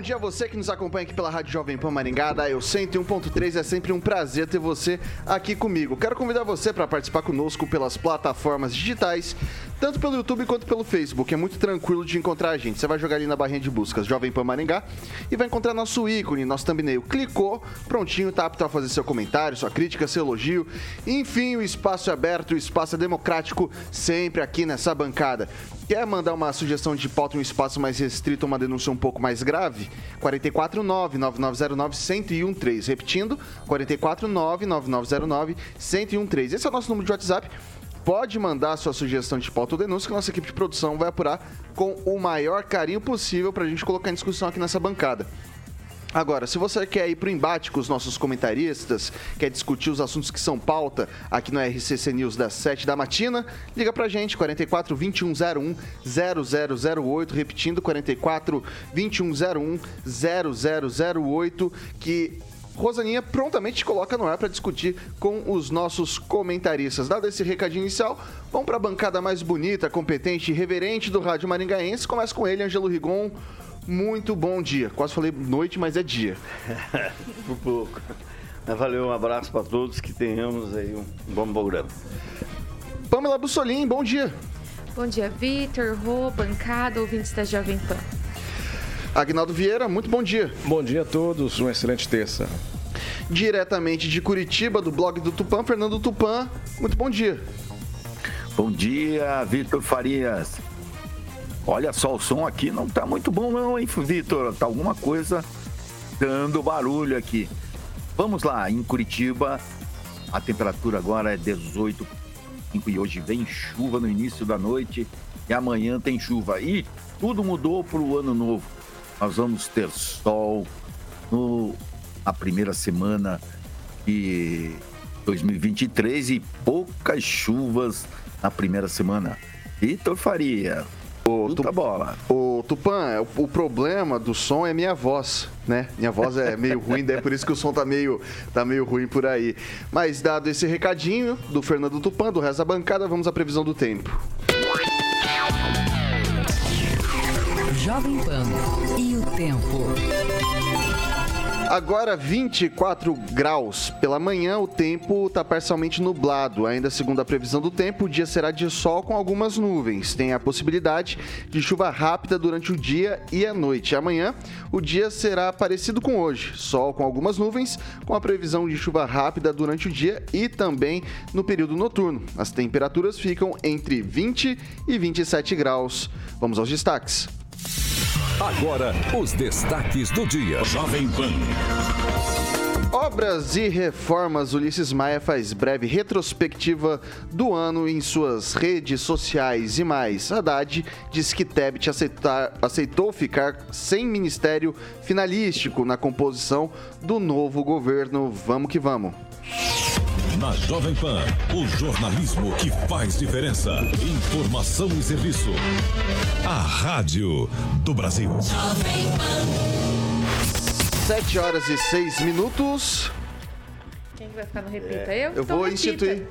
Bom dia a você que nos acompanha aqui pela Rádio Jovem Pan Maringá, da Eu 101.3. É sempre um prazer ter você aqui comigo. Quero convidar você para participar conosco pelas plataformas digitais, tanto pelo YouTube quanto pelo Facebook. É muito tranquilo de encontrar a gente. Você vai jogar ali na barrinha de buscas Jovem Pan Maringá e vai encontrar nosso ícone, nosso thumbnail. Clicou, prontinho, tá apto a fazer seu comentário, sua crítica, seu elogio. Enfim, o espaço é aberto, o espaço é democrático, sempre aqui nessa bancada. Quer mandar uma sugestão de pauta em um espaço mais restrito, uma denúncia um pouco mais grave? 449-9909-1013. Repetindo, 449-9909-1013. Esse é o nosso número de WhatsApp. Pode mandar sua sugestão de pauta ou denúncia que nossa equipe de produção vai apurar com o maior carinho possível para a gente colocar em discussão aqui nessa bancada. Agora, se você quer ir para o embate com os nossos comentaristas, quer discutir os assuntos que são pauta aqui no RCC News das 7 da matina, liga para a gente, 44 2101 0008, repetindo, 44 2101 0008, que Rosaninha prontamente coloca no ar para discutir com os nossos comentaristas. Dado esse recadinho inicial, vamos para a bancada mais bonita, competente e reverente do Rádio Maringaense. Começa com ele, Angelo Rigon muito bom dia. Quase falei noite, mas é dia. Por pouco. Valeu, um abraço para todos, que tenhamos aí um bom programa. Pamela Bussolim, bom dia. Bom dia, Vitor, Rô, bancada, ouvintes da Jovem Pan. Agnaldo Vieira, muito bom dia. Bom dia a todos, uma excelente terça. Diretamente de Curitiba, do blog do Tupã, Fernando Tupã, muito bom dia. Bom dia, Vitor Farias. Olha só, o som aqui não tá muito bom não, hein, Vitor? Tá alguma coisa dando barulho aqui. Vamos lá, em Curitiba, a temperatura agora é 18 e hoje vem chuva no início da noite e amanhã tem chuva. E tudo mudou para o ano novo. Nós vamos ter sol no, na primeira semana de 2023 e poucas chuvas na primeira semana. Vitor Faria, o tu, bola. O Tupã, o, o, problema do som é minha voz, né? Minha voz é meio ruim, daí é por isso que o som tá meio, tá meio ruim por aí. Mas dado esse recadinho do Fernando Tupã, do resto da bancada, vamos à previsão do tempo. Jovem Pan e o tempo. Agora 24 graus. Pela manhã o tempo está parcialmente nublado. Ainda segundo a previsão do tempo, o dia será de sol com algumas nuvens. Tem a possibilidade de chuva rápida durante o dia e a noite. Amanhã o dia será parecido com hoje. Sol com algumas nuvens, com a previsão de chuva rápida durante o dia e também no período noturno. As temperaturas ficam entre 20 e 27 graus. Vamos aos destaques. Agora, os destaques do dia. Jovem Pan. Obras e reformas. Ulisses Maia faz breve retrospectiva do ano em suas redes sociais e mais. Haddad diz que Tebet aceitar, aceitou ficar sem ministério finalístico na composição do novo governo. Vamos que vamos. Na Jovem Pan, o jornalismo que faz diferença. Informação e serviço. A Rádio do Brasil. Jovem Pan. 7 horas e 6 minutos. Quem vai ficar no Repita? É. Eu? Eu vou repita. instituir.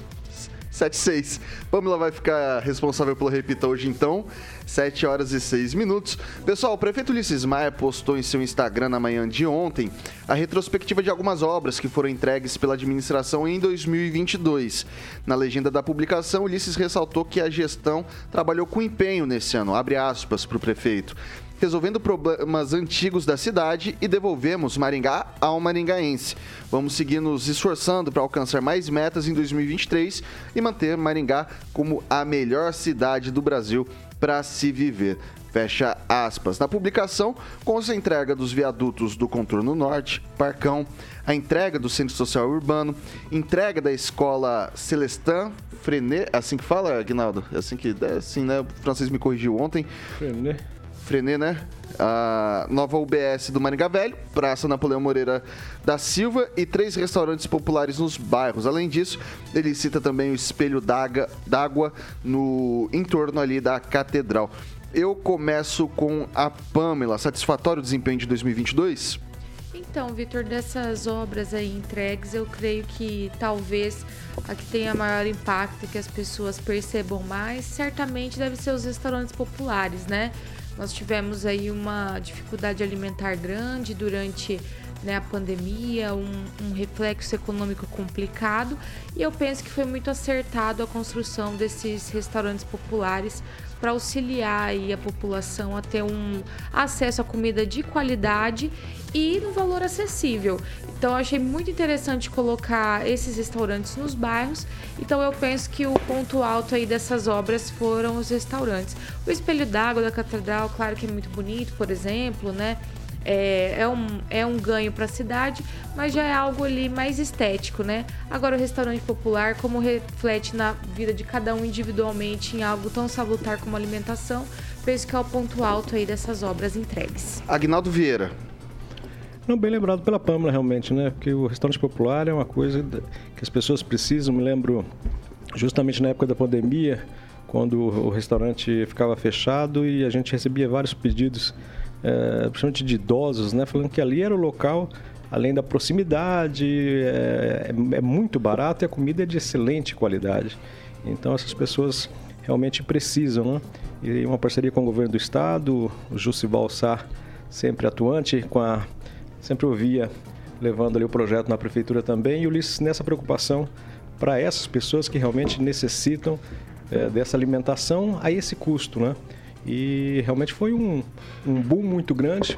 76. Pamela vai ficar responsável pelo Repita hoje então. 7 horas e 6 minutos. Pessoal, o prefeito Ulisses Maia postou em seu Instagram na manhã de ontem a retrospectiva de algumas obras que foram entregues pela administração em 2022. Na legenda da publicação, Ulisses ressaltou que a gestão trabalhou com empenho nesse ano, abre aspas para o prefeito. Resolvendo problemas antigos da cidade e devolvemos Maringá ao maringaense. Vamos seguir nos esforçando para alcançar mais metas em 2023 e manter Maringá como a melhor cidade do Brasil para se viver. Fecha aspas. Na publicação, com a entrega dos viadutos do Contorno Norte, Parcão, a entrega do Centro Social Urbano, entrega da Escola Celestin Frenet, assim que fala, Aguinaldo? É assim que, é assim, né? O francês me corrigiu ontem. Frenet. Frenet, né? A nova UBS do Maringá Velho, Praça Napoleão Moreira da Silva e três restaurantes populares nos bairros. Além disso, ele cita também o espelho d'água no entorno ali da catedral. Eu começo com a Pamela. Satisfatório o desempenho de 2022? Então, Vitor, dessas obras aí entregues, eu creio que talvez a que tenha maior impacto que as pessoas percebam mais, certamente deve ser os restaurantes populares, né? Nós tivemos aí uma dificuldade alimentar grande durante né, a pandemia, um, um, reflexo econômico complicado, e eu penso que foi muito acertado a construção desses restaurantes populares para auxiliar a população a ter um acesso a comida de qualidade e no valor acessível. Então achei muito interessante colocar esses restaurantes nos bairros. Então eu penso que o ponto alto aí dessas obras foram os restaurantes. O espelho d'água da catedral, claro que é muito bonito, por exemplo, né? É, é, um, é um ganho para a cidade, mas já é algo ali mais estético, né? Agora, o restaurante popular, como reflete na vida de cada um individualmente em algo tão salutar como alimentação, penso que é o ponto alto aí dessas obras entregues. Agnaldo Vieira. Não, bem lembrado pela Pâmela, realmente, né? Porque o restaurante popular é uma coisa que as pessoas precisam. Me lembro justamente na época da pandemia, quando o restaurante ficava fechado e a gente recebia vários pedidos é, principalmente de idosos, né, falando que ali era o local, além da proximidade, é, é, é muito barato e a comida é de excelente qualidade. Então essas pessoas realmente precisam, né? E uma parceria com o governo do estado, o Jussival Sá sempre atuante, com a sempre ouvia levando ali o projeto na prefeitura também, e o Ulisses nessa preocupação para essas pessoas que realmente necessitam é, dessa alimentação a esse custo, né? E realmente foi um, um boom muito grande,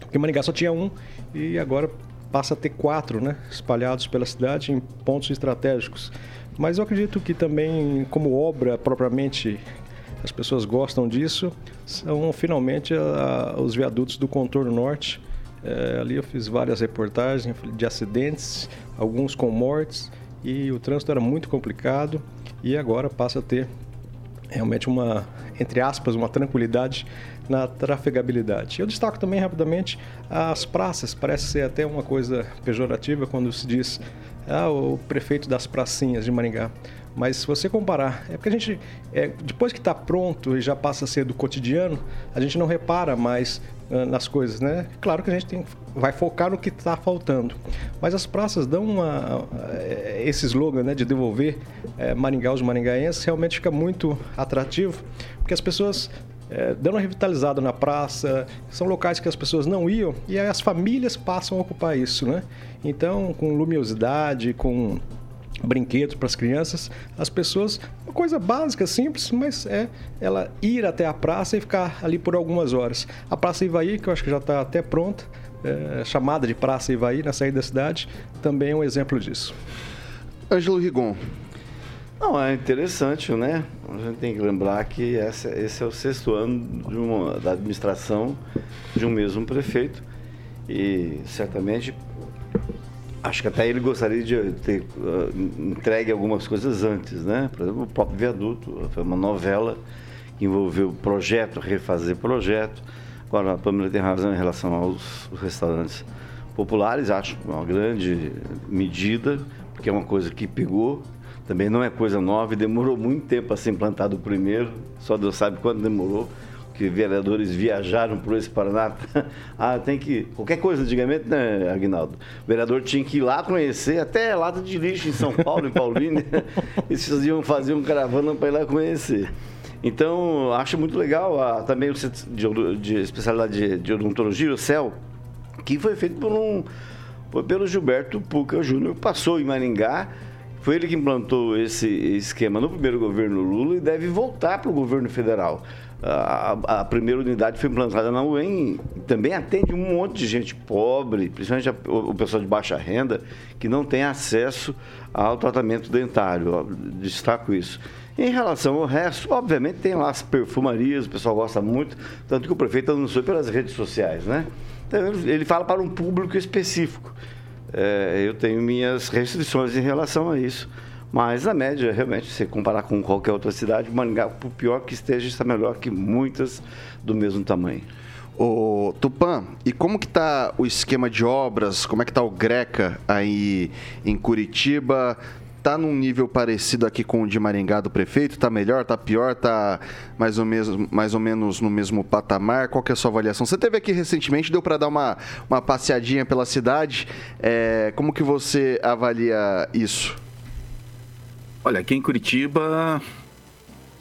porque Maringá só tinha um e agora passa a ter quatro, né? Espalhados pela cidade em pontos estratégicos. Mas eu acredito que também, como obra propriamente, as pessoas gostam disso, são finalmente a, os viadutos do contorno norte. É, ali eu fiz várias reportagens de acidentes, alguns com mortes, e o trânsito era muito complicado. E agora passa a ter realmente uma, entre aspas, uma tranquilidade na trafegabilidade. Eu destaco também rapidamente as praças, parece ser até uma coisa pejorativa quando se diz ah, o prefeito das pracinhas de Maringá. Mas se você comparar, é porque a gente, é, depois que está pronto e já passa a ser do cotidiano, a gente não repara mais uh, nas coisas, né? Claro que a gente tem, vai focar no que está faltando. Mas as praças dão uma, uh, esse slogan né, de devolver uh, Maringá aos maringaenses, realmente fica muito atrativo, porque as pessoas é, dando uma revitalizada na praça, são locais que as pessoas não iam e as famílias passam a ocupar isso, né? Então, com luminosidade, com brinquedos para as crianças, as pessoas, uma coisa básica, simples, mas é ela ir até a praça e ficar ali por algumas horas. A Praça Ivaí, que eu acho que já está até pronta, é, chamada de Praça Ivaí na saída da cidade, também é um exemplo disso. Ângelo Rigon. Não, é interessante, né? A gente tem que lembrar que esse, esse é o sexto ano uma, da administração de um mesmo prefeito e certamente Acho que até ele gostaria de ter uh, entregue algumas coisas antes, né? Por exemplo, o próprio viaduto, foi uma novela que envolveu projeto, refazer projeto. Agora, a Pâmela tem razão em relação aos restaurantes populares, acho uma grande medida, porque é uma coisa que pegou, também não é coisa nova e demorou muito tempo a ser implantado o primeiro, só Deus sabe quanto demorou que vereadores viajaram por esse Paraná. ah, tem que. Qualquer coisa antigamente, né, Aguinaldo? O vereador tinha que ir lá conhecer, até lata de lixo em São Paulo, em Paulínia. Eles faziam, faziam caravana para ir lá conhecer. Então, acho muito legal a, também o centro de, de especialidade de, de odontologia, o CEL, que foi feito por um, foi pelo Gilberto Puca Júnior, passou em Maringá. Foi ele que implantou esse esquema no primeiro governo Lula e deve voltar para o governo federal. a, a, primeira unidade foi implantada na UEM, também atende um monte de gente pobre, principalmente a, o, pessoal de baixa renda, que não tem acesso ao tratamento dentário. Destaco isso. Em relação ao resto, obviamente tem lá as perfumarias, o pessoal gosta muito, tanto que o prefeito anunciou pelas redes sociais, né? Então, ele fala para um público específico. É, eu tenho minhas restrições em relação a isso. Mas, na média, realmente, se comparar com qualquer outra cidade, Maringá, por pior que esteja, está melhor que muitas do mesmo tamanho. O Tupã, e como que tá o esquema de obras? Como é que tá o Greca aí em Curitiba? Tá num nível parecido aqui com o de Maringá do prefeito? Tá melhor? Tá pior? Tá mais ou, menos, mais ou menos no mesmo patamar? Qual que é a sua avaliação? Você teve aqui recentemente, deu para dar uma, uma passeadinha pela cidade. É, como que você avalia isso? Olha, aqui em Curitiba,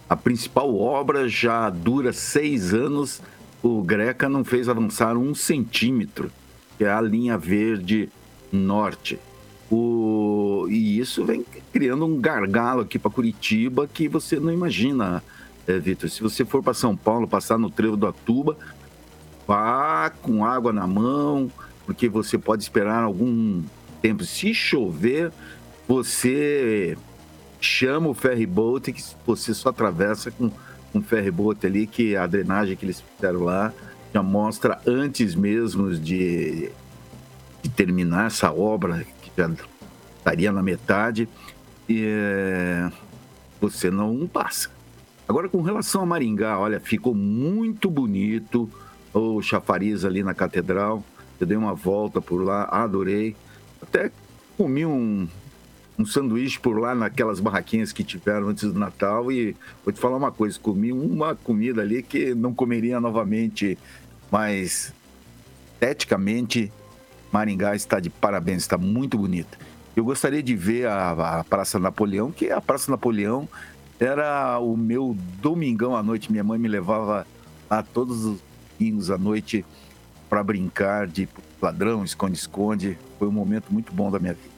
a principal obra já dura seis anos. O Greca não fez avançar um centímetro, que é a linha verde norte. O... E isso vem criando um gargalo aqui para Curitiba que você não imagina, é, Vitor. Se você for para São Paulo, passar no trevo do Atuba, vá com água na mão, porque você pode esperar algum tempo. Se chover, você chama o ferry boat que você só atravessa com um ferry boat ali que a drenagem que eles fizeram lá já mostra antes mesmo de, de terminar essa obra já estaria na metade e é, você não passa. Agora com relação a Maringá, olha, ficou muito bonito o chafariz ali na catedral. Eu dei uma volta por lá, adorei. Até comi um, um sanduíche por lá naquelas barraquinhas que tiveram antes do Natal e vou te falar uma coisa, comi uma comida ali que não comeria novamente, mas esteticamente Maringá está de parabéns, está muito bonita. Eu gostaria de ver a, a Praça Napoleão, que a Praça Napoleão era o meu domingão à noite. Minha mãe me levava a todos os domingos à noite para brincar de ladrão, esconde-esconde. Foi um momento muito bom da minha vida.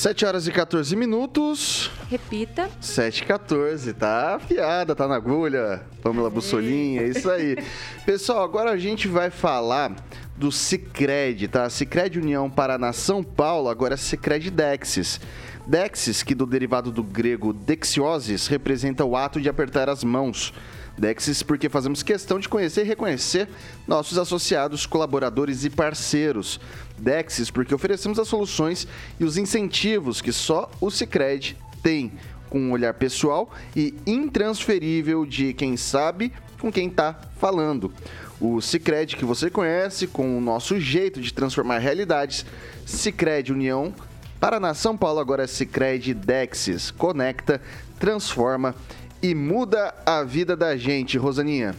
7 horas e 14 minutos. Repita. 7 e 14, tá afiada, tá na agulha. Pamela Bussolinha, é isso aí. Pessoal, agora a gente vai falar do Cicred, tá? Cicred União Paraná São Paulo, agora é Cicred Dexis. Dexis, que do derivado do grego dexiosis, representa o ato de apertar as mãos. Dexis, porque fazemos questão de conhecer e reconhecer nossos associados, colaboradores e parceiros. Dexis, porque oferecemos as soluções e os incentivos que só o Cicred tem, com um olhar pessoal e intransferível de quem sabe com quem está falando. O Cicred que você conhece, com o nosso jeito de transformar realidades, Cicred União Paraná São Paulo agora é Cicred Dexis. Conecta, transforma e muda a vida da gente, Rosaninha.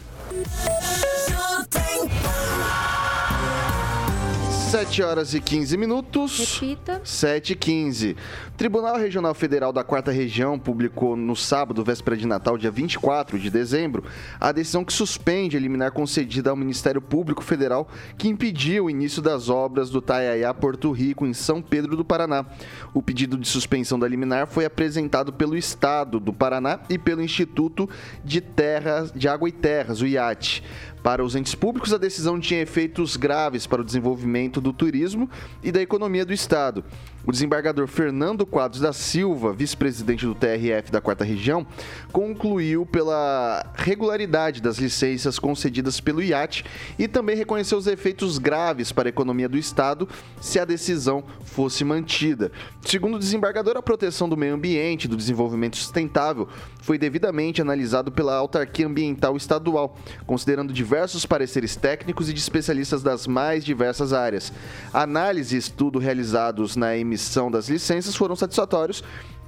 7 horas e 15 minutos. Repita. 7 e 15. O Tribunal Regional Federal da Quarta Região publicou no sábado, véspera de Natal, dia 24 de dezembro, a decisão que suspende a liminar concedida ao Ministério Público Federal que impediu o início das obras do Taiaiá Porto Rico, em São Pedro do Paraná. O pedido de suspensão da liminar foi apresentado pelo Estado do Paraná e pelo Instituto de Terras, de Água e Terras, o IAT. Para os entes públicos, a decisão tinha efeitos graves para o desenvolvimento do turismo e da economia do Estado. O desembargador Fernando Quadros da Silva, vice-presidente do TRF da Quarta Região, concluiu pela regularidade das licenças concedidas pelo IAT e também reconheceu os efeitos graves para a economia do Estado se a decisão fosse mantida. Segundo o desembargador, a proteção do meio ambiente e do desenvolvimento sustentável foi devidamente analisado pela autarquia ambiental estadual, considerando diversos pareceres técnicos e de especialistas das mais diversas áreas. Análise e estudo realizados na emissão das licenças foram satisfatórios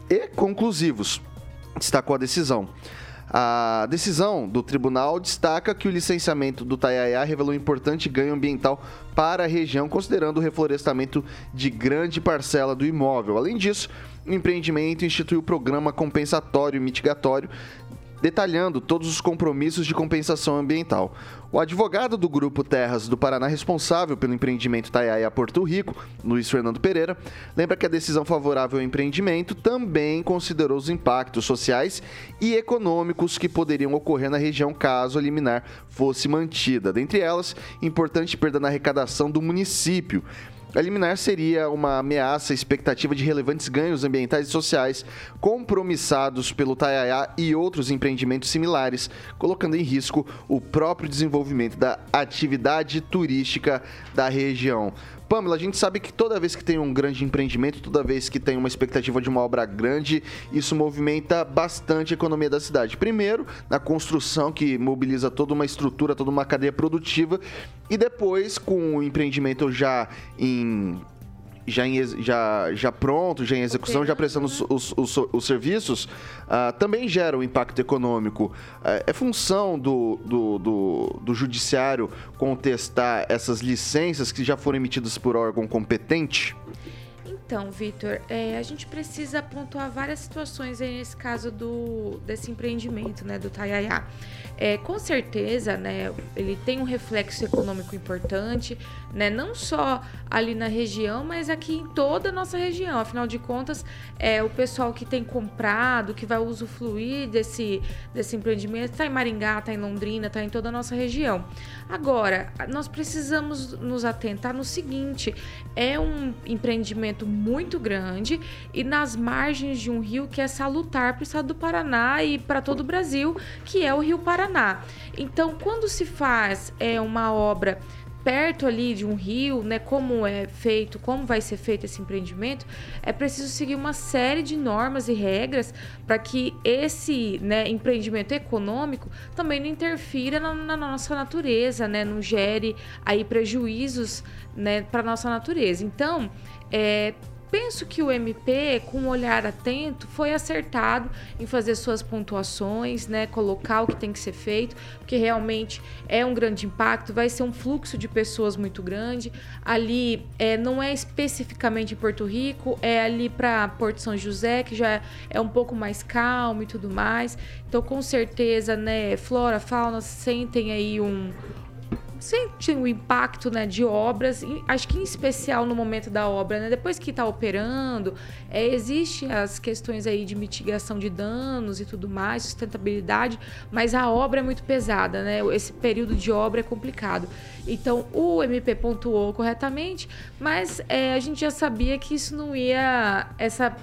e conclusivos, destacou a decisão. A decisão do tribunal destaca que o licenciamento do Taiaiá revelou um importante ganho ambiental para a região, considerando o reflorestamento de grande parcela do imóvel. Além disso, o empreendimento instituiu o programa compensatório e mitigatório detalhando todos os compromissos de compensação ambiental. O advogado do Grupo Terras do Paraná responsável pelo empreendimento Taiaia Porto Rico, Luiz Fernando Pereira, lembra que a decisão favorável ao empreendimento também considerou os impactos sociais e econômicos que poderiam ocorrer na região caso a liminar fosse mantida. Dentre elas, importante perda na arrecadação do município. A liminar seria uma ameaça à expectativa de relevantes ganhos ambientais e sociais compromissados pelo Taiaiá e outros empreendimentos similares, colocando em risco o próprio desenvolvimento da atividade turística da região. Pamela, a gente sabe que toda vez que tem um grande empreendimento, toda vez que tem uma expectativa de uma obra grande, isso movimenta bastante a economia da cidade. Primeiro, na construção, que mobiliza toda uma estrutura, toda uma cadeia produtiva, e depois, com o empreendimento já em já, em, já, já pronto, já em execução, já prestando os, os, os, os serviços, uh, também gera um impacto econômico. Uh, é função do, do, do, do, judiciário contestar essas licenças que já foram emitidas por órgão competente? Então, Vitor, é, a gente precisa pontuar várias situações aí nesse caso do, desse empreendimento, né, do Taiaiá. É, com certeza, né, ele tem um reflexo econômico importante, né, não só ali na região, mas aqui em toda a nossa região. Afinal de contas, é o pessoal que tem comprado, que vai usufruir desse, desse empreendimento, está em Maringá, está em Londrina, está em toda a nossa região. Agora, nós precisamos nos atentar no seguinte: é um empreendimento muito grande e nas margens de um rio que é salutar para o estado do Paraná e para todo o Brasil, que é o Rio Paraná. Então, quando se faz é, uma obra perto ali de um rio, né, como é feito, como vai ser feito esse empreendimento, é preciso seguir uma série de normas e regras para que esse né, empreendimento econômico também não interfira na, na nossa natureza, né, não gere aí prejuízos né, para nossa natureza. Então, é, penso que o MP, com um olhar atento, foi acertado em fazer suas pontuações, né, colocar o que tem que ser feito, porque realmente é um grande impacto, vai ser um fluxo de pessoas muito grande. Ali é, não é especificamente em Porto Rico, é ali para Porto São José, que já é um pouco mais calmo e tudo mais. Então, com certeza, né, flora, fauna sentem aí um sente o impacto né, de obras, acho que em especial no momento da obra, né? depois que está operando, é, existe as questões aí de mitigação de danos e tudo mais, sustentabilidade, mas a obra é muito pesada, né? Esse período de obra é complicado. Então o MP pontuou corretamente, mas é, a gente já sabia que isso não ia. Essa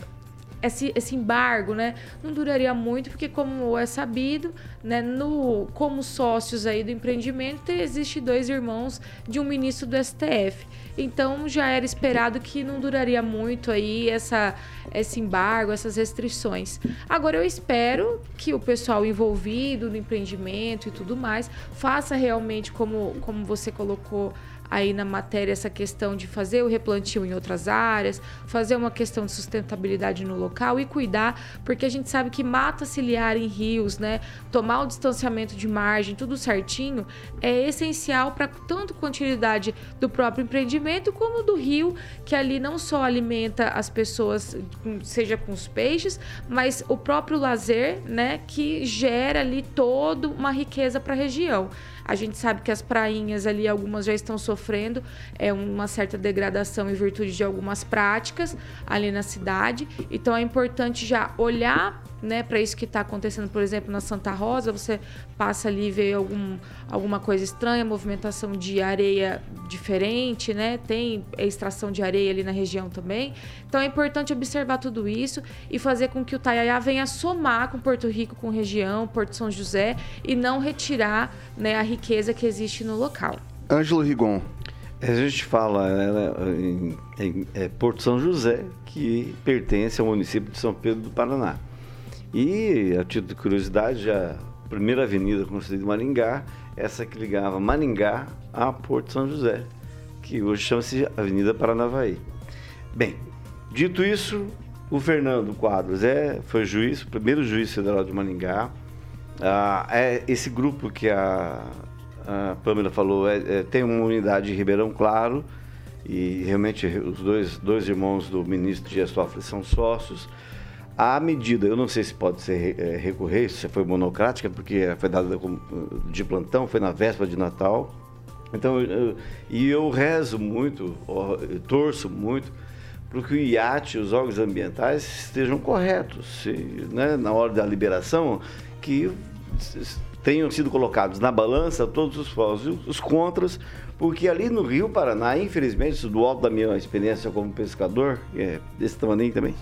esse, esse embargo, né, não duraria muito, porque como é sabido, né, no, como sócios aí do empreendimento, existe dois irmãos de um ministro do STF. Então já era esperado que não duraria muito aí essa, esse embargo, essas restrições. Agora eu espero que o pessoal envolvido no empreendimento e tudo mais faça realmente como, como você colocou aí na matéria essa questão de fazer o replantio em outras áreas, fazer uma questão de sustentabilidade no local e cuidar, porque a gente sabe que mata ciliar em rios, né? Tomar o distanciamento de margem, tudo certinho, é essencial para tanto continuidade do próprio empreendimento como do rio, que ali não só alimenta as pessoas, seja com os peixes, mas o próprio lazer, né, que gera ali toda uma riqueza para a região. A gente sabe que as prainhas ali, algumas já estão sofrendo é, uma certa degradação em virtude de algumas práticas ali na cidade. Então é importante já olhar né, para isso que está acontecendo, por exemplo, na Santa Rosa, você passa ali e vê algum, alguma coisa estranha, movimentação de areia diferente, né? Tem extração de areia ali na região também. Então é importante observar tudo isso e fazer com que o Taiaiá venha somar com Porto Rico, com região, Porto São José e não retirar né, a riqueza que existe no local. Ângelo Rigon. A gente fala né, em, em é Porto São José, que pertence ao município de São Pedro do Paraná. E, a título de curiosidade, a primeira avenida construída em Maringá, essa que ligava Maringá a Porto São José, que hoje chama-se Avenida Paranavaí. Bem, dito isso, o Fernando Quadros é, foi juiz, o primeiro juiz federal de Maringá. Ah, é esse grupo que a, a Pamela falou é, é, tem uma unidade em Ribeirão Claro e realmente os dois, dois irmãos do ministro Dias Toffoli são sócios. a medida, eu não sei se pode ser é, recorrer, se foi monocrática, porque foi dada de plantão, foi na véspera de Natal. Então, eu, e eu rezo muito, eu torço muito para que o IAT, os órgãos ambientais, estejam corretos. Se, né, na hora da liberação, que tenham sido colocados na balança todos os prós e os contras, porque ali no Rio Paraná, infelizmente, do alto da minha experiência como pescador, é, desse tamanho também,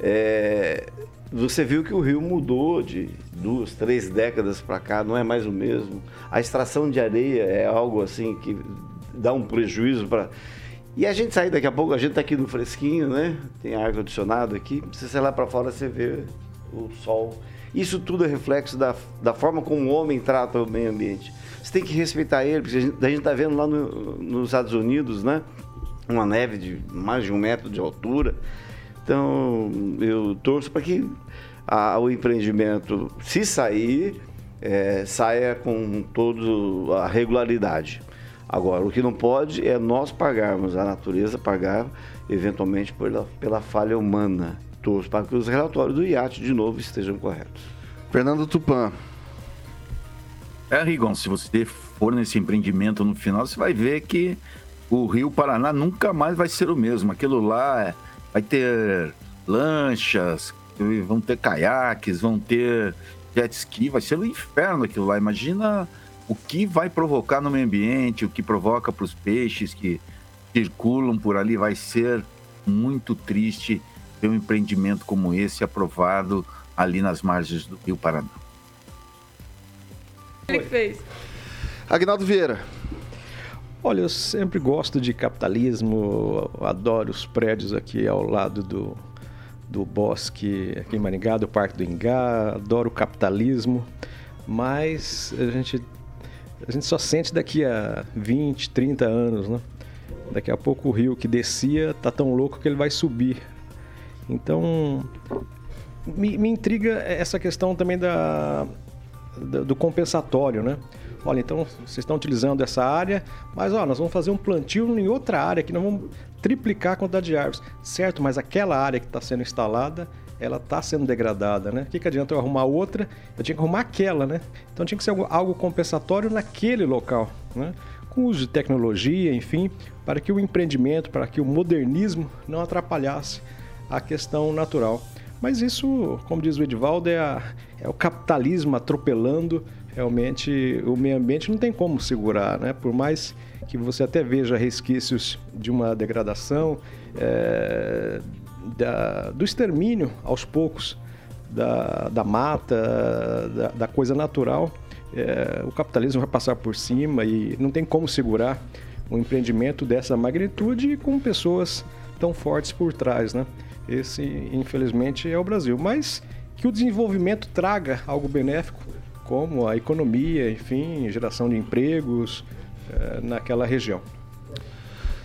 é, você viu que o rio mudou de duas, três décadas para cá, não é mais o mesmo. A extração de areia é algo assim que dá um prejuízo para e a gente sai daqui a pouco, a gente está aqui no fresquinho, né? Tem ar condicionado aqui. Você sai lá para fora, você vê o sol. Isso tudo é reflexo da, da forma como o homem trata o meio ambiente. Você tem que respeitar ele, porque a gente está vendo lá no, nos Estados Unidos, né? Uma neve de mais de um metro de altura. Então, eu torço para que a, o empreendimento, se sair, é, saia com toda a regularidade. Agora, o que não pode é nós pagarmos, a natureza pagar, eventualmente, pela, pela falha humana. Torço para que os relatórios do IAT, de novo, estejam corretos. Fernando Tupan. É, Rigon, se você for nesse empreendimento no final, você vai ver que o Rio Paraná nunca mais vai ser o mesmo. Aquilo lá vai ter lanchas, vão ter caiaques, vão ter jet ski, vai ser um inferno aquilo lá. Imagina o que vai provocar no meio ambiente, o que provoca para os peixes que circulam por ali, vai ser muito triste ter um empreendimento como esse aprovado ali nas margens do Rio Paraná. Ele fez. Agnaldo Vieira. Olha, eu sempre gosto de capitalismo, adoro os prédios aqui ao lado do, do bosque aqui em Maringá, do Parque do Ingá, adoro o capitalismo, mas a gente a gente só sente daqui a 20, 30 anos, né? Daqui a pouco o rio que descia tá tão louco que ele vai subir. Então, me, me intriga essa questão também da, da, do compensatório, né? Olha, então vocês estão utilizando essa área, mas ó, nós vamos fazer um plantio em outra área que nós vamos triplicar a quantidade de árvores. Certo, mas aquela área que está sendo instalada ela está sendo degradada, né? O que, que adianta eu arrumar outra? Eu tinha que arrumar aquela, né? Então tinha que ser algo, compensatório naquele local, né? Com uso de tecnologia, enfim, para que o empreendimento, para que o modernismo não atrapalhasse a questão natural. Mas isso, como diz o Edivaldo, é, a, é o capitalismo atropelando realmente o meio ambiente. Não tem como segurar, né? Por mais que você até veja resquícios de uma degradação, é, da, do extermínio aos poucos da, da mata, da, da coisa natural, é, o capitalismo vai passar por cima e não tem como segurar um empreendimento dessa magnitude com pessoas tão fortes por trás, né? Esse, infelizmente, é o Brasil. Mas que o desenvolvimento traga algo benéfico, como a economia, enfim, geração de empregos é, naquela região.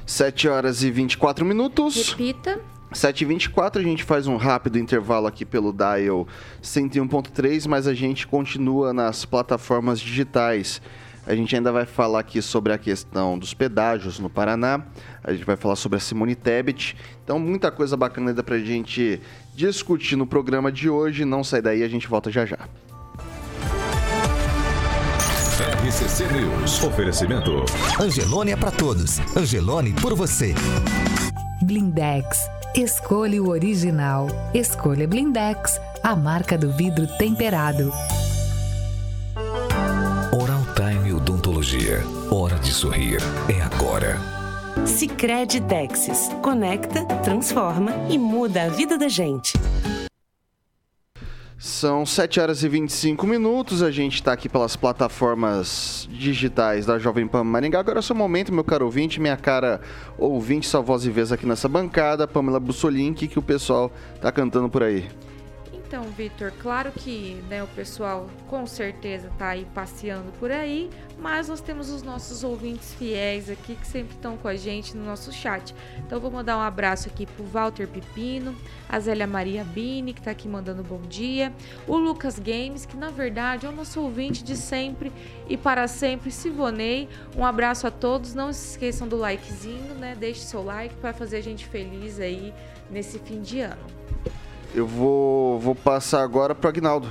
7 horas e 24 minutos. Repita. 7h24, a gente faz um rápido intervalo aqui pelo Dial 101.3, mas a gente continua nas plataformas digitais. A gente ainda vai falar aqui sobre a questão dos pedágios no Paraná. A gente vai falar sobre a Simone Tebet. Então, muita coisa bacana ainda pra gente discutir no programa de hoje. Não sai daí, a gente volta já já. RCC News. Oferecimento. Angelone é para todos. Angelone por você. Blindex. Escolha o original. Escolha Blindex, a marca do vidro temperado. Time Odontologia. Hora de sorrir. É agora. Sicredi Texas. Conecta, transforma e muda a vida da gente. São 7 horas e 25 minutos. A gente está aqui pelas plataformas digitais da Jovem Pan Maringá. Agora é o seu momento, meu caro ouvinte, minha cara ouvinte, sua voz e vez aqui nessa bancada. Pamela Bussolin, o que, que o pessoal tá cantando por aí? Então, Vitor, claro que né, o pessoal com certeza está aí passeando por aí, mas nós temos os nossos ouvintes fiéis aqui que sempre estão com a gente no nosso chat. Então, vou mandar um abraço aqui pro Walter Pipino, a Zélia Maria Bini, que está aqui mandando bom dia, o Lucas Games, que na verdade é o nosso ouvinte de sempre e para sempre, Sivonei. Um abraço a todos, não se esqueçam do likezinho, né? Deixe seu like para fazer a gente feliz aí nesse fim de ano. Eu vou, vou passar agora para o Agnaldo.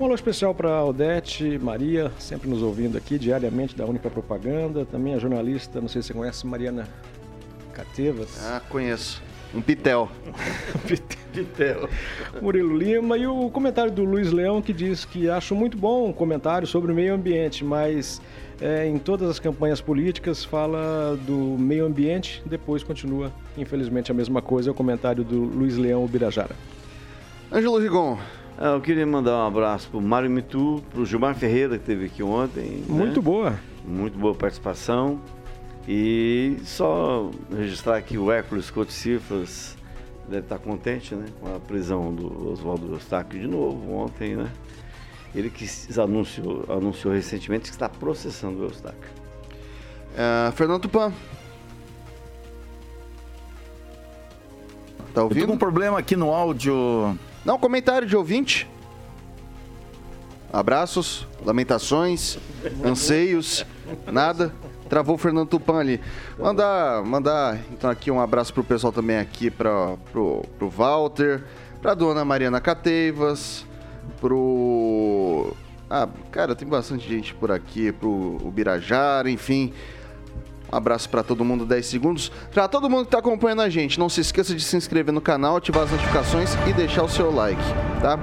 Um alô especial para Odete, Maria, sempre nos ouvindo aqui diariamente da Única Propaganda. Também a jornalista, não sei se você conhece, Mariana Catevas. Ah, conheço. Um pitel. Pitel. Murilo Lima e o comentário do Luiz Leão que diz que acho muito bom o comentário sobre o meio ambiente, mas é, em todas as campanhas políticas fala do meio ambiente, depois continua, infelizmente, a mesma coisa. É o comentário do Luiz Leão Birajara. Ângelo Rigon. Ah, eu queria mandar um abraço pro Mário Mitu, pro Gilmar Ferreira, que esteve aqui ontem. né? Muito boa. Muito boa participação. E só registrar que o Hércules Couto Cifras deve estar contente né, com a prisão do Oswaldo Eustáquio de novo ontem, né? Ele que anunciou, anunciou recentemente que está processando o Eustáquio. Ah, Fernando Tupan. Tá Eu tô com um ouvindo? problema aqui no áudio. Não, comentário de ouvinte. Abraços, lamentações, anseios, nada. Travou o Fernando Tupan ali. Mandar, mandar então aqui um abraço pro pessoal também aqui pra, pro, pro Walter, pra dona Mariana Cateivas, pro. Ah, cara, tem bastante gente por aqui, pro Ubirajara, enfim. Um abraço pra todo mundo, 10 segundos. Pra todo mundo que tá acompanhando a gente, não se esqueça de se inscrever no canal, ativar as notificações e deixar o seu like, tá?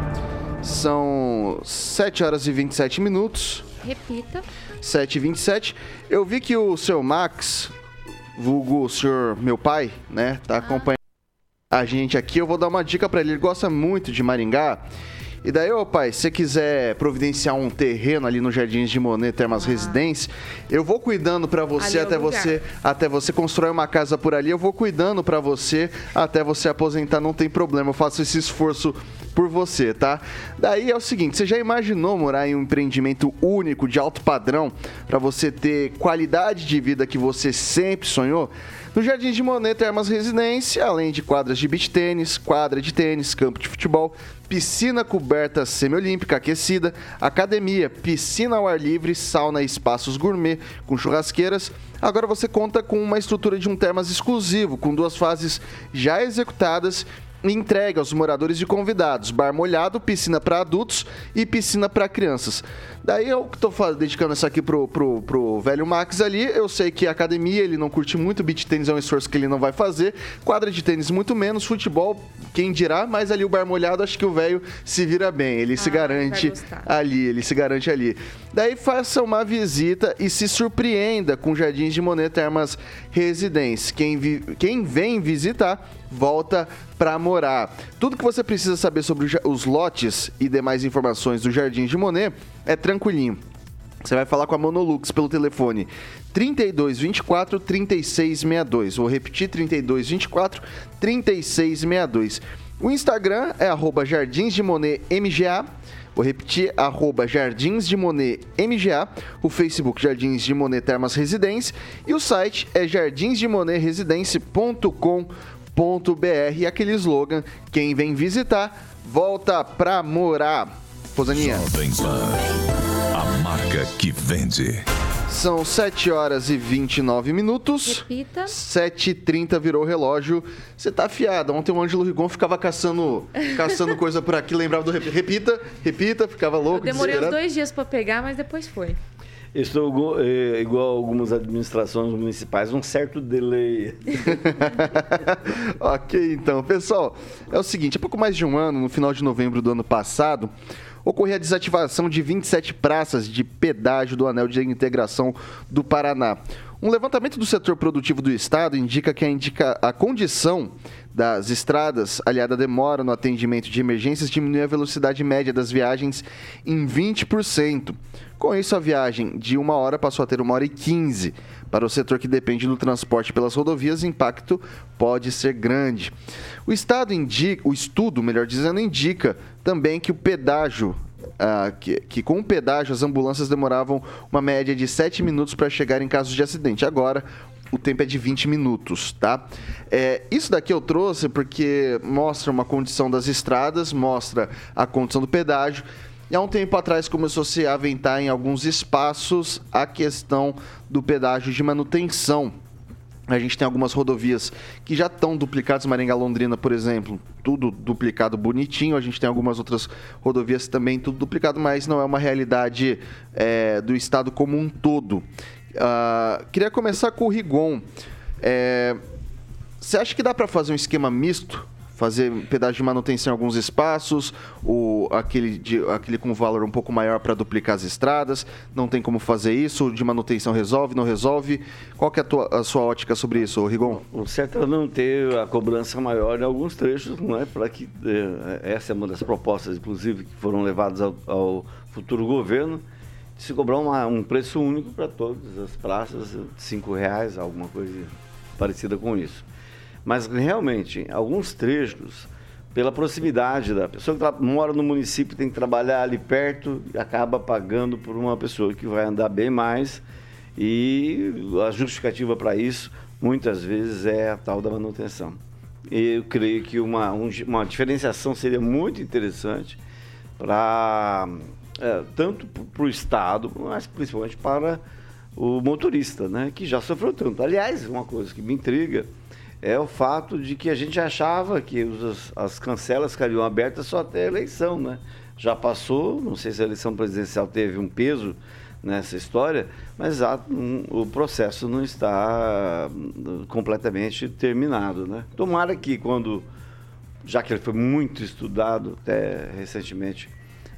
São 7 horas e 27 minutos. Repita. 7 e 27 Eu vi que o seu Max, vulgo o senhor meu pai, né, tá acompanhando a gente aqui. Eu vou dar uma dica pra ele. Ele gosta muito de Maringá. E daí, ô pai, se você quiser providenciar um terreno ali no Jardins de Monet Termas Residência, eu vou cuidando pra você Ali é até você até você constrói uma casa por ali. Eu vou cuidando pra você até você aposentar, não tem problema. Eu faço esse esforço por você, tá? Daí é o seguinte, você já imaginou morar em um empreendimento único de alto padrão pra você ter qualidade de vida que você sempre sonhou? No Jardim de Monet Termas Residência, além de quadras de beach tênis, quadra de tênis, campo de futebol, piscina coberta semiolímpica aquecida, academia, piscina ao ar livre, sauna e espaços gourmet com churrasqueiras. Agora você conta com uma estrutura de um termas exclusivo, com duas fases já executadas e entregue aos moradores e convidados. Bar molhado, piscina para adultos e piscina para crianças. Daí eu que tô dedicando isso aqui pro, pro, pro velho Max ali. Eu sei que academia ele não curte muito, beach tênis é um esforço que ele não vai fazer. Quadra de tênis muito menos, futebol, quem dirá, mas ali o bar molhado acho que o velho se vira bem. Ele se Ah, garante vai gostar. ali, ele se garante ali. Daí faça uma visita e se surpreenda com Jardins de Monet Termas Residência. Quem, vi- quem vem visitar, volta para morar. Tudo que você precisa saber sobre os lotes e demais informações do Jardins de Monet é tranquilinho. Você vai falar com a Monolux pelo telefone 3224 3662. Vou repetir 3224 3662. O Instagram é arroba Jardins de Monet MGA. Vou repetir, arroba Jardins de Monet MGA. O Facebook Jardins de Monet Termas Residência. E o site é E aquele slogan, quem vem visitar, volta pra morar. Posaninha. Jovem Pan. A marca que vende. São 7 horas e 29 minutos. Repita. 7h30 virou o relógio. Você tá afiado. Ontem o Ângelo Rigon ficava caçando, caçando coisa por aqui, lembrava do rep- repita, repita, ficava Eu louco. demorei uns dois dias pra pegar, mas depois foi. Estou eh, igual algumas administrações municipais, um certo delay. ok, então. Pessoal, é o seguinte: há pouco mais de um ano, no final de novembro do ano passado, ocorreu a desativação de 27 praças de pedágio do Anel de Integração do Paraná. Um levantamento do setor produtivo do Estado indica que a, indica a condição das estradas, aliada à demora no atendimento de emergências, diminui a velocidade média das viagens em 20%. Com isso, a viagem de uma hora passou a ter uma hora e 15. Para o setor que depende do transporte pelas rodovias, o impacto pode ser grande. O, estado indica, o estudo, melhor dizendo, indica também que o pedágio ah, que, que com o pedágio as ambulâncias demoravam uma média de 7 minutos para chegar em casos de acidente. Agora, o tempo é de 20 minutos, tá? É, isso daqui eu trouxe porque mostra uma condição das estradas, mostra a condição do pedágio. E há um tempo atrás começou a se aventar em alguns espaços a questão do pedágio de manutenção. A gente tem algumas rodovias que já estão duplicadas, Maringá Londrina, por exemplo, tudo duplicado bonitinho. A gente tem algumas outras rodovias também tudo duplicado, mas não é uma realidade é, do estado como um todo. Uh, queria começar com o Rigon. É, você acha que dá para fazer um esquema misto fazer pedaço de manutenção em alguns espaços, o, aquele, de, aquele com valor um pouco maior para duplicar as estradas, não tem como fazer isso, de manutenção resolve, não resolve. Qual que é a, tua, a sua ótica sobre isso, Rigon? O certo é não ter a cobrança maior em alguns trechos, não é? Para que é, essa é uma das propostas, inclusive, que foram levadas ao, ao futuro governo, se cobrar uma, um preço único para todas as praças, cinco reais, alguma coisa parecida com isso. Mas realmente, alguns trechos, pela proximidade da pessoa que mora no município, tem que trabalhar ali perto, acaba pagando por uma pessoa que vai andar bem mais. E a justificativa para isso, muitas vezes, é a tal da manutenção. Eu creio que uma, um, uma diferenciação seria muito interessante para é, tanto para o Estado, mas principalmente para o motorista, né, que já sofreu tanto. Aliás, uma coisa que me intriga é o fato de que a gente achava que os, as cancelas ficariam abertas só até a eleição, né? Já passou, não sei se a eleição presidencial teve um peso nessa história, mas há, um, o processo não está hum, completamente terminado, né? Tomara que quando, já que ele foi muito estudado até recentemente,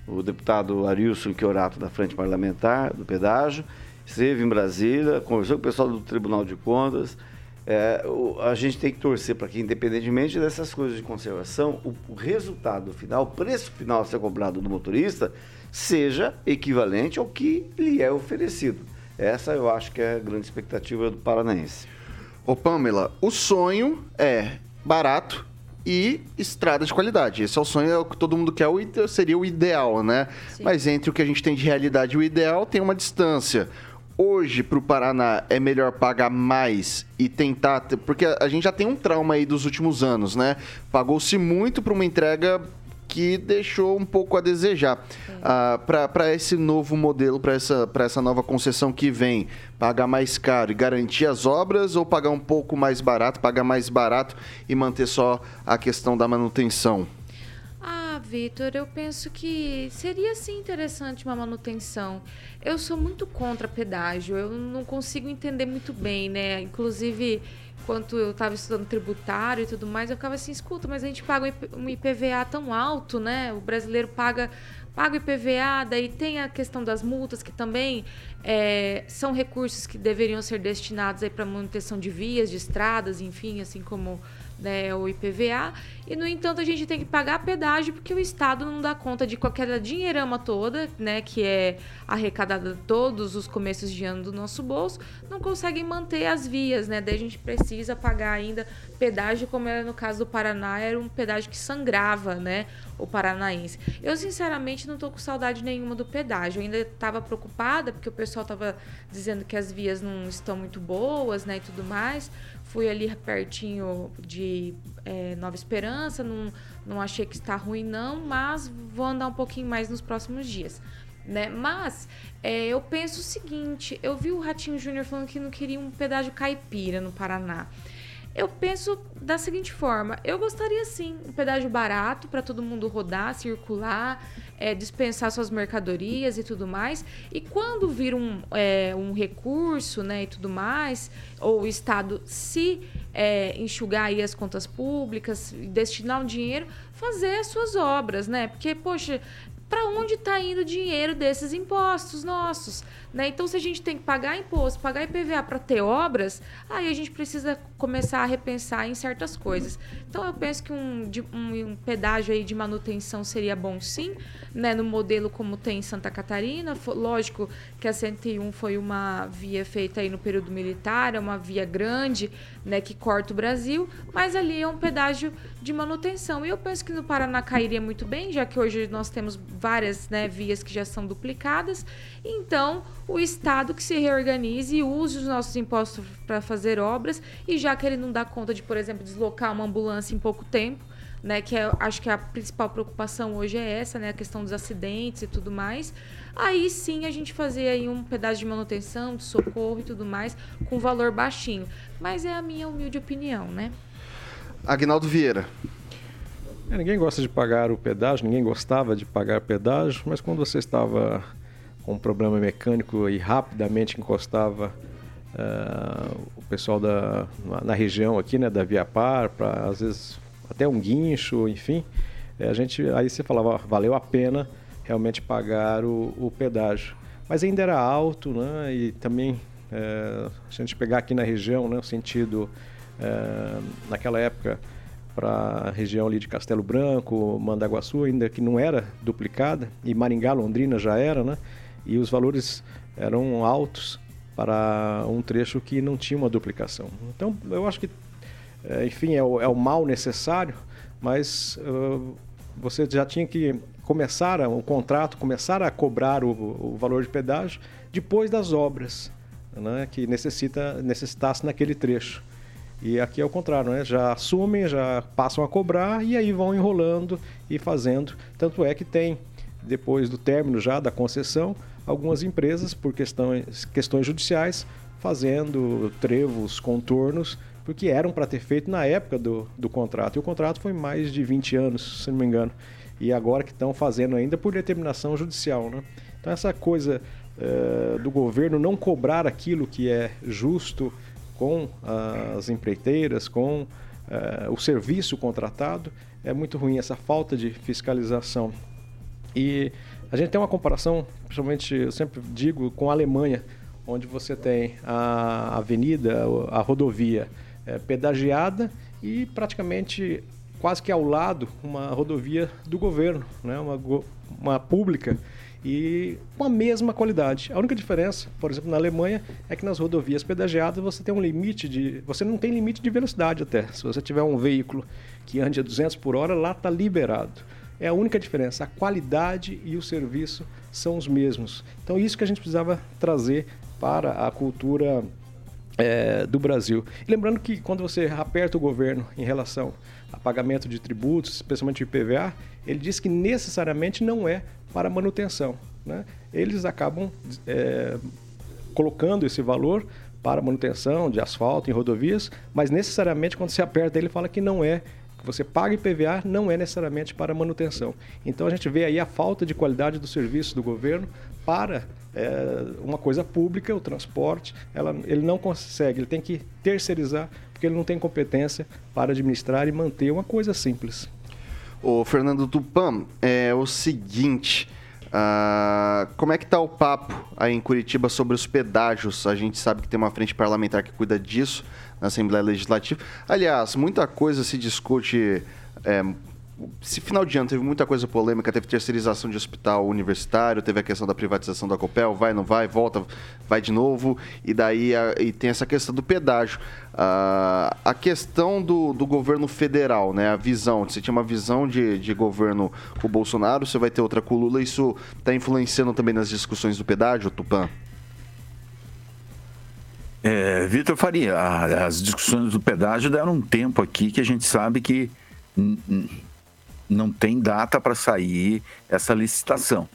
o deputado Arilson Chiorato da Frente Parlamentar do Pedágio, esteve em Brasília, conversou com o pessoal do Tribunal de Contas, é, o, a gente tem que torcer para que, independentemente dessas coisas de conservação, o, o, resultado final, o preço final a ser cobrado do motorista, seja equivalente ao que lhe é oferecido. Essa eu acho que é a grande expectativa do paranaense. Ô Pamela, o sonho é barato e estrada de qualidade. Esse é o sonho, é o que todo mundo quer, seria o ideal, né? Sim. Mas entre o que a gente tem de realidade e o ideal, tem uma distância hoje para o Paraná é melhor pagar mais e tentar. Porque a gente já tem um trauma aí dos últimos anos, né? Pagou-se muito para uma entrega que deixou um pouco a desejar. Ah, para esse novo modelo, para essa, essa nova concessão que vem, pagar mais caro e garantir as obras ou pagar um pouco mais barato, pagar mais barato e manter só a questão da manutenção? Vitor, eu penso que seria sim interessante uma manutenção. Eu sou muito contra pedágio, eu não consigo entender muito bem, né? Inclusive, quando eu estava estudando tributário e tudo mais, eu ficava assim, escuta, mas a gente paga um IPVA tão alto, né? O brasileiro paga paga o IPVA, daí tem a questão das multas, que também é, são recursos que deveriam ser destinados para manutenção de vias, de estradas, enfim, assim como né, o IPVA, e no entanto a gente tem que pagar pedágio porque o Estado não dá conta de qualquer dinheirama toda, né, que é arrecadada todos os começos de ano do nosso bolso, não conseguem manter as vias, né? Daí a gente precisa pagar ainda pedágio, como era no caso do Paraná, era um pedágio que sangrava, né, o paranaense. Eu sinceramente não tô com saudade nenhuma do pedágio, eu ainda estava preocupada porque o pessoal estava dizendo que as vias não estão muito boas, né, e tudo mais. Fui ali pertinho de é, Nova Esperança, não, não achei que está ruim não, mas vou andar um pouquinho mais nos próximos dias. Né? Mas é, eu penso o seguinte: eu vi o Ratinho Júnior falando que não queria um pedágio caipira no Paraná. Eu penso da seguinte forma: eu gostaria sim um pedágio barato para todo mundo rodar, circular, é, dispensar suas mercadorias e tudo mais. E quando vir um, é, um recurso né, e tudo mais, ou o Estado se é, enxugar aí as contas públicas, destinar um dinheiro, fazer as suas obras, né? Porque, poxa, para onde está indo o dinheiro desses impostos nossos. Né? Então, se a gente tem que pagar imposto, pagar IPVA para ter obras, aí a gente precisa começar a repensar em certas coisas. Então, eu penso que um, um, um pedágio aí de manutenção seria bom sim, né? no modelo como tem em Santa Catarina. Lógico que a 101 foi uma via feita aí no período militar, é uma via grande né, que corta o Brasil, mas ali é um pedágio de manutenção. E eu penso que no Paraná cairia muito bem, já que hoje nós temos várias né, vias que já são duplicadas. Então, o Estado que se reorganize e use os nossos impostos para fazer obras, e já que ele não dá conta de, por exemplo, deslocar uma ambulância em pouco tempo, né? Que é, acho que a principal preocupação hoje é essa, né? A questão dos acidentes e tudo mais. Aí sim a gente fazer aí um pedaço de manutenção, de socorro e tudo mais, com valor baixinho. Mas é a minha humilde opinião, né? Agnaldo Vieira. É, ninguém gosta de pagar o pedágio, ninguém gostava de pagar pedágio, mas quando você estava com um problema mecânico e rapidamente encostava uh, o pessoal da, na região aqui, né, da Via Par, para às vezes até um guincho, enfim, eh, a gente aí você falava, valeu a pena realmente pagar o, o pedágio. Mas ainda era alto, né, e também é, a gente pegar aqui na região, né, o sentido é, naquela época para a região ali de Castelo Branco, Mandaguaçu, ainda que não era duplicada, e Maringá, Londrina já era, né? E os valores eram altos para um trecho que não tinha uma duplicação. Então, eu acho que, é, enfim, é o, é o mal necessário, mas uh, você já tinha que começar o contrato, começar a cobrar o, o valor de pedágio depois das obras né, que necessita, necessitasse naquele trecho. E aqui é o contrário, né? já assumem, já passam a cobrar e aí vão enrolando e fazendo. Tanto é que tem, depois do término já da concessão, algumas empresas, por questões, questões judiciais, fazendo trevos, contornos, porque eram para ter feito na época do, do contrato. E o contrato foi mais de 20 anos, se não me engano. E agora que estão fazendo ainda por determinação judicial. Né? Então, essa coisa uh, do governo não cobrar aquilo que é justo com as empreiteiras, com uh, o serviço contratado, é muito ruim essa falta de fiscalização. E a gente tem uma comparação, principalmente, eu sempre digo, com a Alemanha, onde você tem a avenida, a rodovia é, pedagiada e praticamente quase que ao lado uma rodovia do governo, né? uma, uma pública e com a mesma qualidade. A única diferença, por exemplo, na Alemanha, é que nas rodovias pedagiadas você tem um limite de. Você não tem limite de velocidade até. Se você tiver um veículo que ande a 200 por hora, lá está liberado. É a única diferença. A qualidade e o serviço são os mesmos. Então, isso que a gente precisava trazer para a cultura é, do Brasil. E lembrando que quando você aperta o governo em relação a pagamento de tributos, especialmente o IPVA, ele diz que necessariamente não é para manutenção. Né? Eles acabam é, colocando esse valor para manutenção de asfalto em rodovias, mas necessariamente quando você aperta ele fala que não é que você paga IPVA não é necessariamente para manutenção. Então a gente vê aí a falta de qualidade do serviço do governo para é, uma coisa pública, o transporte, ela, ele não consegue, ele tem que terceirizar, porque ele não tem competência para administrar e manter uma coisa simples. O Fernando Tupan, é o seguinte. Uh, como é que tá o papo aí em Curitiba sobre os pedágios? A gente sabe que tem uma frente parlamentar que cuida disso na Assembleia Legislativa. Aliás, muita coisa se discute. É, esse final de ano teve muita coisa polêmica, teve terceirização de hospital universitário, teve a questão da privatização da Copel, vai, não vai, volta, vai de novo, e daí a, e tem essa questão do pedágio. Uh, a questão do, do governo federal, né, a visão, você tinha uma visão de, de governo com o Bolsonaro, você vai ter outra com o Lula, isso está influenciando também nas discussões do pedágio, Tupã? É, Vitor Faria, as discussões do pedágio deram um tempo aqui que a gente sabe que não tem data para sair essa licitação.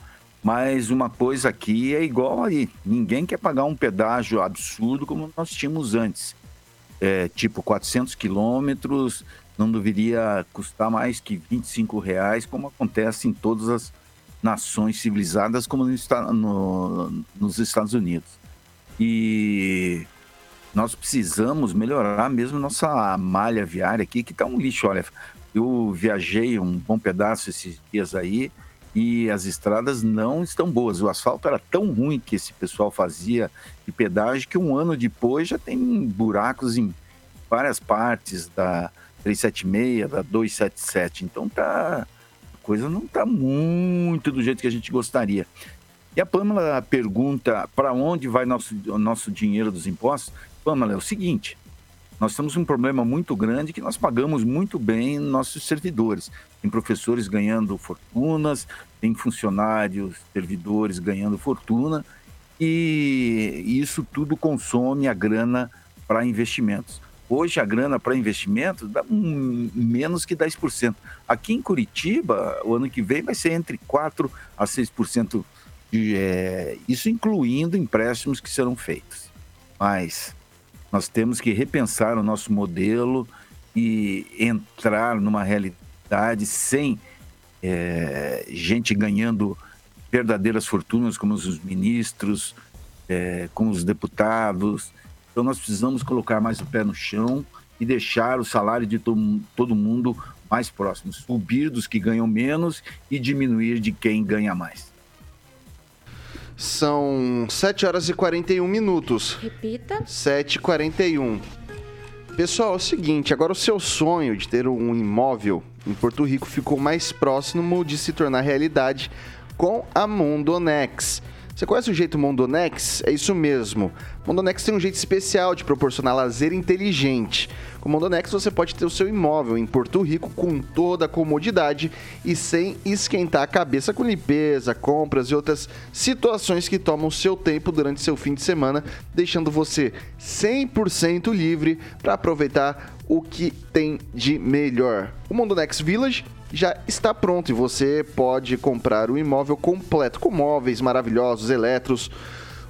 Mas uma coisa aqui é igual aí. Ninguém quer pagar um pedágio absurdo como nós tínhamos antes. É, tipo 400 quilômetros, não deveria custar mais que 25 reais, como acontece em todas as nações civilizadas, como no, no, nos Estados Unidos. E nós precisamos melhorar mesmo nossa malha viária aqui, que está um lixo. Olha, eu viajei um bom pedaço esses dias aí e as estradas não estão boas. O asfalto era tão ruim que esse pessoal fazia de pedágio que um ano depois já tem buracos em várias partes da 376, da 277. Então tá a coisa não está muito do jeito que a gente gostaria. E a Pâmela pergunta para onde vai nosso, nosso dinheiro dos impostos. Pâmela, é o seguinte: nós temos um problema muito grande que nós pagamos muito bem nossos servidores. Tem professores ganhando fortunas, tem funcionários, servidores ganhando fortuna, e isso tudo consome a grana para investimentos. Hoje a grana para investimento dá um, menos que 10%. Aqui em Curitiba, o ano que vem vai ser entre 4% a 6%, de, é, isso incluindo empréstimos que serão feitos. Mas nós temos que repensar o nosso modelo e entrar numa realidade sem é, gente ganhando verdadeiras fortunas, como os ministros, é, como os deputados. Então, nós precisamos colocar mais o pé no chão e deixar o salário de to todo mundo mais próximo. Subir dos que ganham menos e diminuir de quem ganha mais. São 7 horas e 41 minutos. Repita. 7 e 41. Pessoal, é o seguinte, agora o seu sonho de ter um imóvel em Porto Rico ficou mais próximo de se tornar realidade com a Mondonex. Você conhece o jeito Mondonex? É isso mesmo. Mondonex tem um jeito especial de proporcionar lazer inteligente. Com Mondonex você pode ter o seu imóvel em Porto Rico com toda a comodidade e sem esquentar a cabeça com limpeza, compras e outras situações que tomam seu tempo durante seu fim de semana, deixando você 100% livre para aproveitar o que tem de melhor. O Mondonex Village já está pronto e você pode comprar o imóvel completo com móveis maravilhosos, eletros.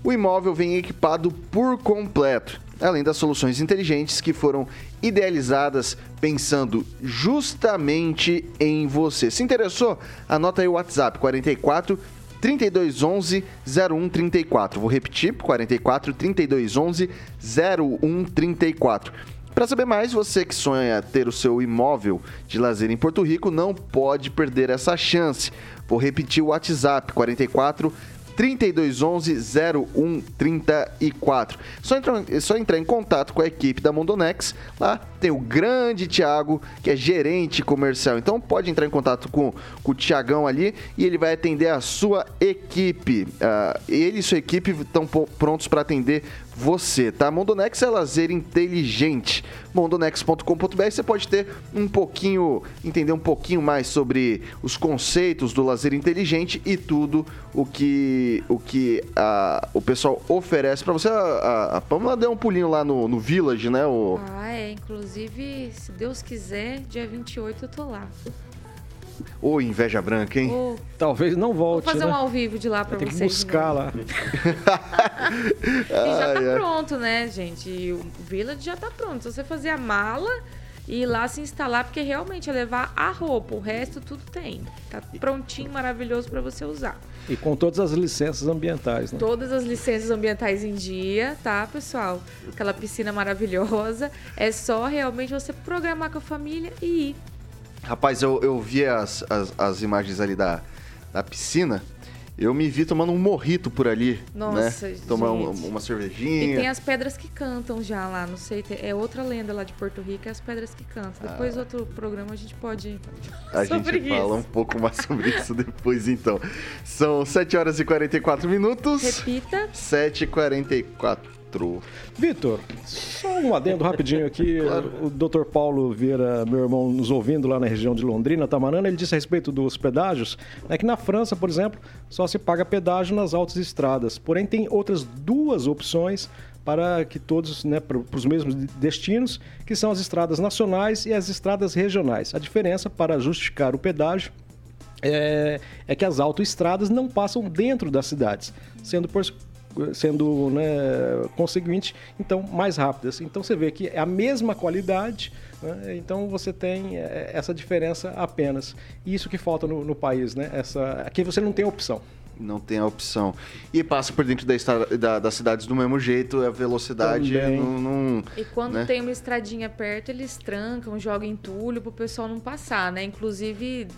O imóvel vem equipado por completo, além das soluções inteligentes que foram idealizadas pensando justamente em você. Se interessou? Anota aí o WhatsApp 44 3211 0134. Vou repetir: 44 3211 0134. Para saber mais, você que sonha ter o seu imóvel de lazer em Porto Rico não pode perder essa chance. Vou repetir o WhatsApp 44 3211 0134. Só entrar, só entrar em contato com a equipe da Mondonex. Lá tem o grande Thiago, que é gerente comercial. Então pode entrar em contato com, com o Tiagão ali e ele vai atender a sua equipe. Uh, ele e sua equipe estão prontos para atender você, tá? Mondonex é lazer inteligente. Mondonex.com.br você pode ter um pouquinho, entender um pouquinho mais sobre os conceitos do lazer inteligente e tudo o que o que a, o pessoal oferece para você. A, a, a Pamela deu um pulinho lá no, no Village, né? O... Ah, é. Inclusive, se Deus quiser, dia 28 eu tô lá. Ô, oh, inveja branca, hein? Oh. Talvez não volte. Vou fazer né? um ao vivo de lá pra Tem vocês. Tem que buscar lá. e já tá pronto, né, gente? O Village já tá pronto. Se você fazer a mala e ir lá se instalar, porque realmente é levar a roupa, o resto tudo tem. Tá prontinho, maravilhoso para você usar. E com todas as licenças ambientais, né? Todas as licenças ambientais em dia, tá, pessoal? Aquela piscina maravilhosa. É só realmente você programar com a família e ir. Rapaz, eu, eu vi as, as, as imagens ali da, da piscina. Eu me vi tomando um morrito por ali. Nossa, né? Tomar uma, uma, cervejinha. E tem as pedras que cantam já lá, não sei. É outra lenda lá de Porto Rico, é as pedras que cantam. Depois, ah. outro programa, a gente pode. A gente isso. fala um pouco mais sobre isso depois, então. São 7 horas e 44 minutos. Repita. 7h44. Vitor, só um adendo rapidinho aqui. Claro. O Dr. Paulo Vieira, meu irmão, nos ouvindo lá na região de Londrina, Tamarana, ele disse a respeito dos pedágios, né, que na França, por exemplo, só se paga pedágio nas autoestradas. Porém, tem outras duas opções para que todos, né, para os mesmos destinos, que são as estradas nacionais e as estradas regionais. A diferença para justificar o pedágio é, é, que as autoestradas não passam dentro das cidades, sendo por, sendo né, conseguinte, então mais rápidas. Então você vê que é a mesma qualidade, né, então você tem é, essa diferença apenas. Isso que falta no, no país, né? Essa, aqui você não tem opção não tem a opção. E passa por dentro da, da, das cidades do mesmo jeito, a velocidade não, não, E quando né? tem uma estradinha perto, eles trancam, jogam entulho pro pessoal não passar, né? Inclusive,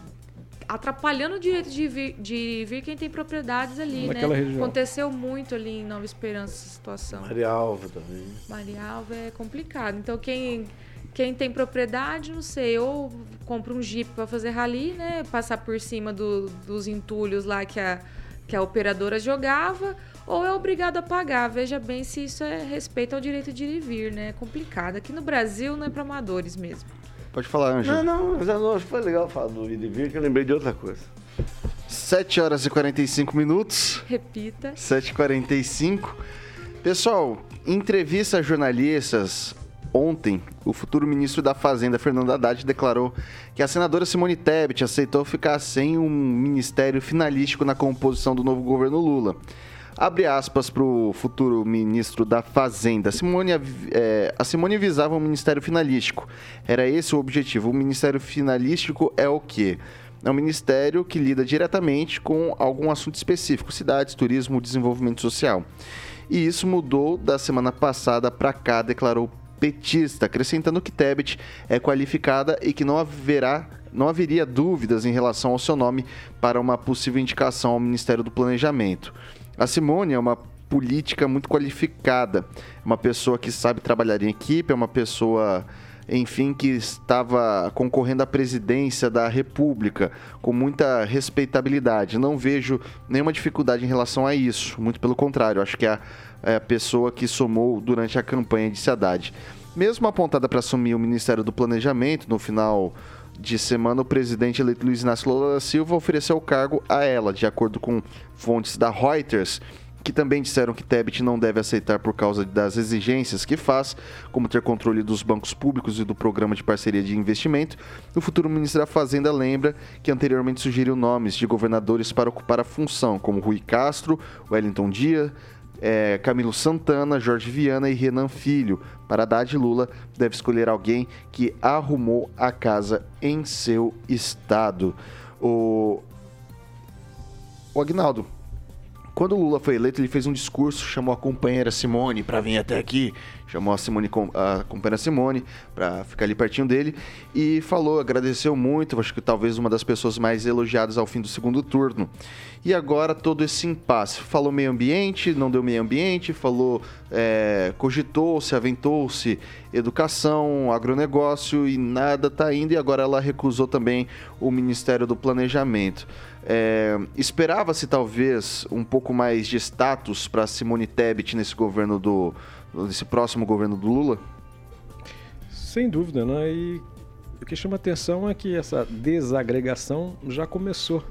atrapalhando o direito de vir, de vir quem tem propriedades ali, né? Naquela né? Região. Aconteceu muito ali em Nova Esperança essa situação. Maria Alva também. Maria Alva é complicado. Então quem quem tem propriedade, não sei, ou compra um Jeep para fazer rally, né? Passar por cima do, dos entulhos lá que a, que a operadora jogava, ou é obrigado a pagar. Veja bem se isso é respeito ao direito de ir e vir, né? É complicado. Aqui no Brasil não é para amadores mesmo. Pode falar, Ângelo. Não, não, não, foi legal falar do e vir, que eu lembrei de outra coisa. 7 horas e 45 minutos. Repita. 7h45. Pessoal, entrevista a jornalistas ontem, o futuro ministro da Fazenda, Fernando Haddad, declarou que a senadora Simone Tebet aceitou ficar sem um ministério finalístico na composição do novo governo Lula. Abre aspas para o futuro ministro da Fazenda. Simone, é, a Simone visava um ministério finalístico. Era esse o objetivo. O ministério finalístico é o quê? É um ministério que lida diretamente com algum assunto específico: cidades, turismo, desenvolvimento social. E isso mudou da semana passada para cá, declarou petista, acrescentando que Tebet é qualificada e que não haverá não haveria dúvidas em relação ao seu nome para uma possível indicação ao Ministério do Planejamento. A Simone é uma política muito qualificada, uma pessoa que sabe trabalhar em equipe, é uma pessoa, enfim, que estava concorrendo à presidência da República com muita respeitabilidade. Não vejo nenhuma dificuldade em relação a isso, muito pelo contrário, acho que é a, é a pessoa que somou durante a campanha de Haddad. Mesmo apontada para assumir o Ministério do Planejamento no final de semana, o presidente eleito Luiz Inácio Lula da Silva ofereceu o cargo a ela, de acordo com fontes da Reuters, que também disseram que Tebet não deve aceitar por causa das exigências que faz, como ter controle dos bancos públicos e do programa de parceria de investimento. O futuro ministro da Fazenda lembra que anteriormente sugeriu nomes de governadores para ocupar a função, como Rui Castro, Wellington Dias, é, Camilo Santana, Jorge Viana e Renan Filho. Para Haddad Lula, deve escolher alguém que arrumou a casa em seu estado. O, o Agnaldo, quando o Lula foi eleito, ele fez um discurso, chamou a companheira Simone para vir até aqui chamou a Simone, a companheira Simone, para ficar ali pertinho dele, e falou, agradeceu muito, acho que talvez uma das pessoas mais elogiadas ao fim do segundo turno. E agora todo esse impasse. Falou meio ambiente, não deu meio ambiente, falou, é, cogitou-se, aventou-se educação, agronegócio e nada está indo, e agora ela recusou também o Ministério do Planejamento. É, Esperava-se talvez um pouco mais de status para Simone Tebet nesse governo do, desse próximo governo do Lula? Sem dúvida, né? E o que chama atenção é que essa desagregação já começou.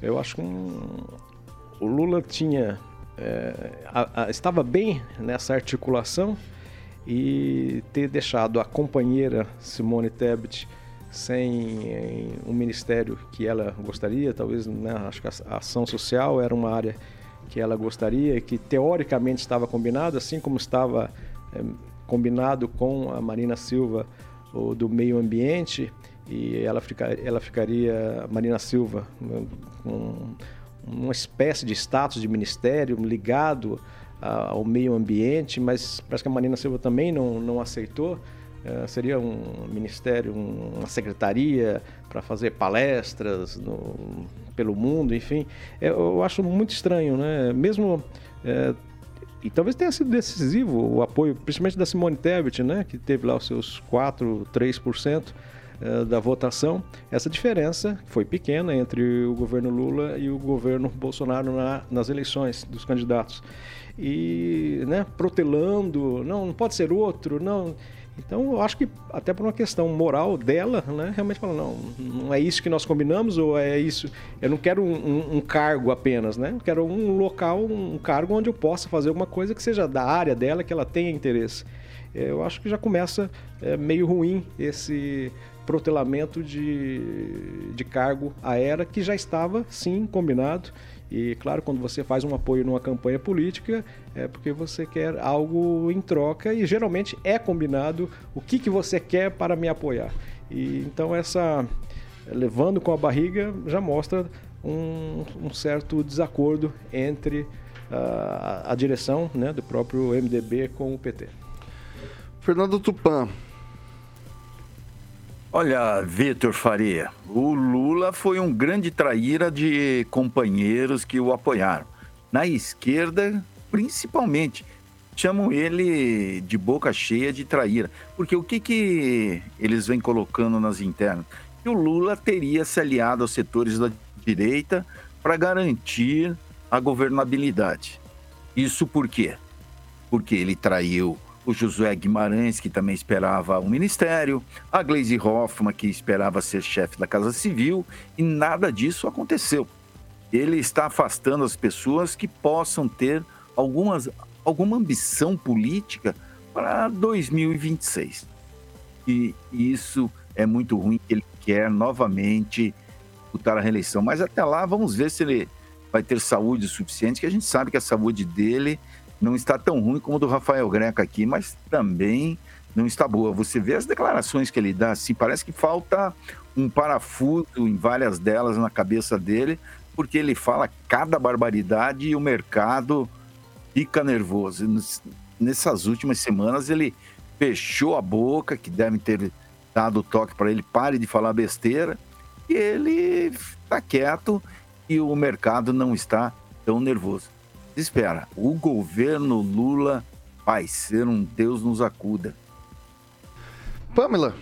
Eu acho que um, o Lula tinha é, a, a, estava bem nessa articulação e ter deixado a companheira Simone Tebet sem um ministério que ela gostaria, talvez, né, acho que a ação social era uma área que ela gostaria, que teoricamente estava combinado, assim como estava é, combinado com a Marina Silva o do meio ambiente, e ela, fica, ela ficaria, Marina Silva, com uma espécie de status de ministério ligado ao meio ambiente, mas parece que a Marina Silva também não, não aceitou. É, seria um ministério, uma secretaria para fazer palestras no, pelo mundo, enfim. É, eu acho muito estranho, né? Mesmo. É, e talvez tenha sido decisivo o apoio, principalmente da Simone Tebet, né? Que teve lá os seus 4, 3% é, da votação. Essa diferença foi pequena entre o governo Lula e o governo Bolsonaro na, nas eleições dos candidatos. E, né, protelando, não, não pode ser outro, não. Então, eu acho que até por uma questão moral dela, né, realmente fala, não, não é isso que nós combinamos ou é isso. Eu não quero um, um, um, cargo apenas, né? Eu quero um local, um cargo onde eu possa fazer alguma coisa que seja da área dela, que ela tenha interesse. É, eu acho que já começa é, meio ruim esse protelamento de, de cargo à era que já estava, sim, combinado e claro, quando você faz um apoio numa campanha política, é porque você quer algo em troca e geralmente é combinado o que, que você quer para me apoiar. E então essa levando com a barriga já mostra um, um certo desacordo entre uh, a direção né, do próprio MDB com o PT. Fernando Tupan, Olha, Vitor Faria, o Lula foi um grande traíra de companheiros que o apoiaram. Na esquerda, principalmente, chamam ele de boca cheia de traíra. Porque o que, que eles vêm colocando nas internas? Que o Lula teria se aliado aos setores da direita para garantir a governabilidade. Isso por quê? Porque ele traiu o Josué Guimarães, que também esperava um ministério, a Glaze Hoffmann, que esperava ser chefe da Casa Civil, e nada disso aconteceu. Ele está afastando as pessoas que possam ter algumas, alguma ambição política para 2026. E isso é muito ruim, ele quer novamente disputar a reeleição. Mas até lá, vamos ver se ele vai ter saúde suficiente, que a gente sabe que a saúde dele não está tão ruim como do Rafael Greca aqui, mas também não está boa. Você vê as declarações que ele dá, assim, parece que falta um parafuso em várias delas na cabeça dele, porque ele fala cada barbaridade e o mercado fica nervoso. Nessas últimas semanas ele fechou a boca, que devem ter dado o toque para ele, pare de falar besteira, e ele está quieto e o mercado não está tão nervoso. Espera, o governo Lula vai ser um Deus nos acuda. Pamela.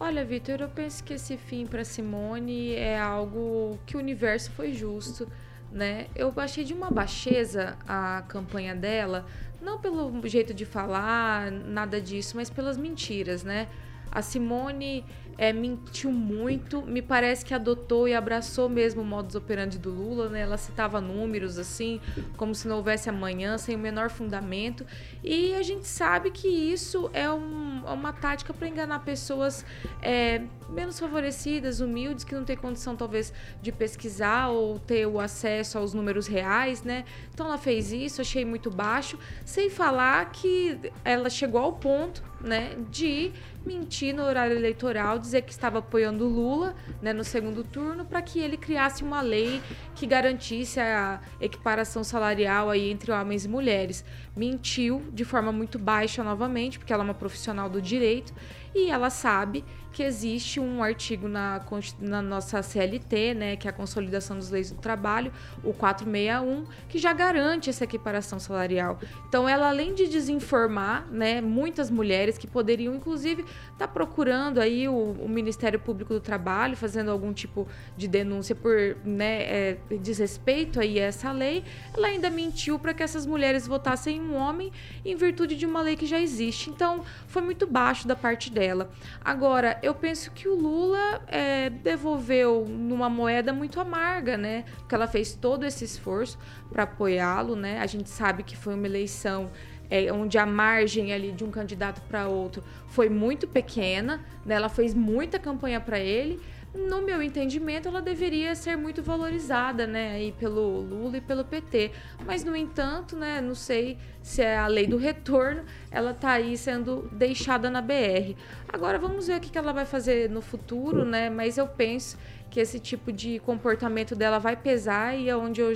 Olha, Vitor, eu penso que esse fim para Simone é algo que o universo foi justo, né? Eu achei de uma baixeza a campanha dela, não pelo jeito de falar, nada disso, mas pelas mentiras, né? A Simone é, mentiu muito, me parece que adotou e abraçou mesmo o modus operandi do Lula, né? Ela citava números assim, como se não houvesse amanhã, sem o menor fundamento. E a gente sabe que isso é, um, é uma tática para enganar pessoas é, menos favorecidas, humildes, que não têm condição talvez de pesquisar ou ter o acesso aos números reais, né? Então ela fez isso, achei muito baixo, sem falar que ela chegou ao ponto, né, de mentir no horário eleitoral, dizer que estava apoiando Lula né, no segundo turno para que ele criasse uma lei que garantisse a equiparação salarial aí entre homens e mulheres. Mentiu de forma muito baixa novamente, porque ela é uma profissional do direito e ela sabe que existe um artigo na, na nossa CLT, né, que é a Consolidação das Leis do Trabalho, o 461, que já garante essa equiparação salarial. Então, ela além de desinformar, né, muitas mulheres que poderiam, inclusive, estar tá procurando aí o, o, Ministério Público do Trabalho, fazendo algum tipo de denúncia por né, é, desrespeito aí a essa lei, ela ainda mentiu para que essas mulheres votassem um homem em virtude de uma lei que já existe. Então, foi muito baixo da parte dela. Agora, eu penso que o Lula é, devolveu numa moeda muito amarga, né? Porque ela fez todo esse esforço para apoiá-lo, né? A gente sabe que foi uma eleição é, onde a margem ali de um candidato para outro foi muito pequena, né? Ela fez muita campanha para ele, no meu entendimento, ela deveria ser muito valorizada, né, aí pelo Lula e pelo PT. Mas, no entanto, né, não sei se é a lei do retorno, ela tá aí sendo deixada na BR. Agora, vamos ver o que ela vai fazer no futuro, né, mas eu penso que esse tipo de comportamento dela vai pesar e é onde eu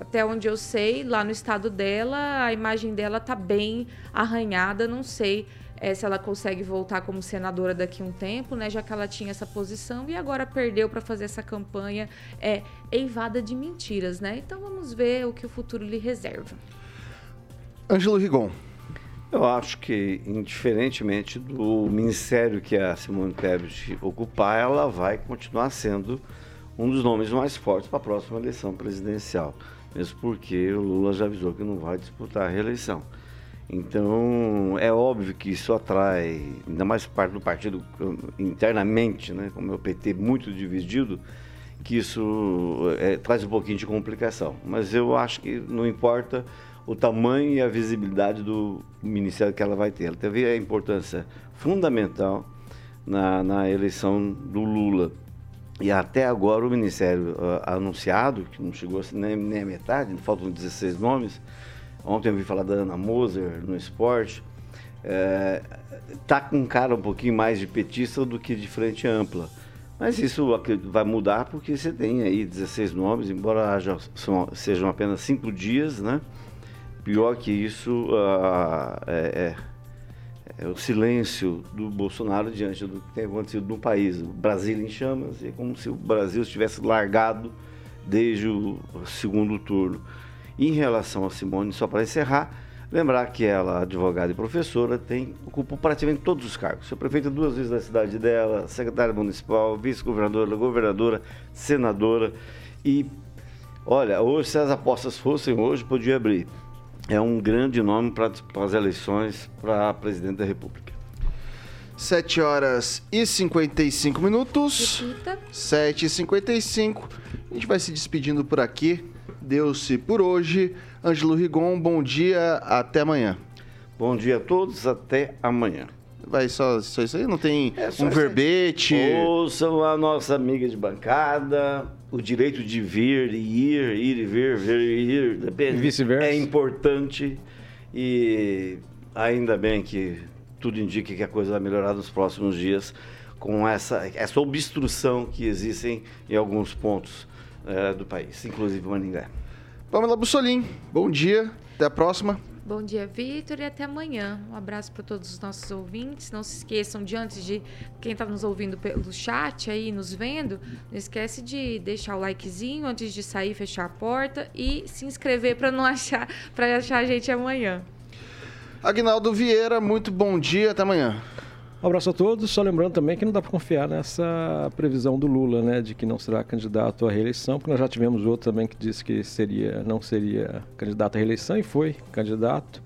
até onde eu sei, lá no estado dela, a imagem dela tá bem arranhada, não sei é, se ela consegue voltar como senadora daqui a um tempo, né? Já que ela tinha essa posição e agora perdeu para fazer essa campanha é, eivada de mentiras, né? Então vamos ver o que o futuro lhe reserva. Ângelo Rigon. Eu acho que, indiferentemente do ministério que a Simone Tebet ocupar, ela vai continuar sendo um dos nomes mais fortes para a próxima eleição presidencial. Mesmo porque o Lula já avisou que não vai disputar a reeleição. Então, é óbvio que isso atrai, ainda mais parte do partido internamente, né, como é o PT muito dividido, que isso é, traz um pouquinho de complicação. Mas eu acho que não importa o tamanho e a visibilidade do ministério que ela vai ter. Ela teve a importância fundamental na, na eleição do Lula. E até agora o ministério uh, anunciado, que não chegou nem, nem a metade, faltam 16 nomes, Ontem eu vi falar da Ana Moser no esporte. É, tá com cara um pouquinho mais de petista do que de frente ampla. Mas isso vai mudar porque você tem aí 16 nomes, embora são, sejam apenas cinco dias, né? Pior que isso uh, é, é, é, o silêncio do Bolsonaro diante do que tem acontecido no país. O Brasil em chamas, é como se o Brasil estivesse largado desde o segundo turno. Em relação a Simone, só para encerrar, lembrar que ela, advogada e professora, tem, ocupou praticamente todos os cargos. Foi prefeita duas vezes da cidade dela, secretária municipal, vice-governadora, governadora, senadora. E, olha, hoje, se as apostas fossem hoje, podia abrir. É um grande nome para as eleições para presidente da República. 7 horas e 55 minutos. Repita. 7 e 55. A gente vai se despedindo por aqui deu-se por hoje. Ângelo Rigon, bom dia, até amanhã. Bom dia a todos, até amanhã. Vai só, só isso aí? Não tem É um verbete? Ouçam a nossa amiga de bancada, o direito de vir e ir, ir e vir, vir e ir, depende. E vice-versa. É importante e ainda bem que tudo indica que a coisa vai melhorar nos próximos dias com essa, essa obstrução que existem em alguns pontos eh, do país, inclusive Maningá. Pamela Bussolim, bom dia. Até a próxima. Bom dia, Vitor, e até amanhã. Um abraço para todos os nossos ouvintes. Não se esqueçam de antes de quem está nos ouvindo pelo chat aí, nos vendo, não esquece de deixar o likezinho antes de sair, fechar a porta e se inscrever para não achar, para achar a gente amanhã. Agnaldo Vieira, muito bom dia. Até amanhã. Um abraço a todos, só lembrando também que não dá para confiar nessa previsão do Lula, né, de que não será candidato à reeleição, porque nós já tivemos outro também que disse que seria, não seria candidato à reeleição e foi candidato.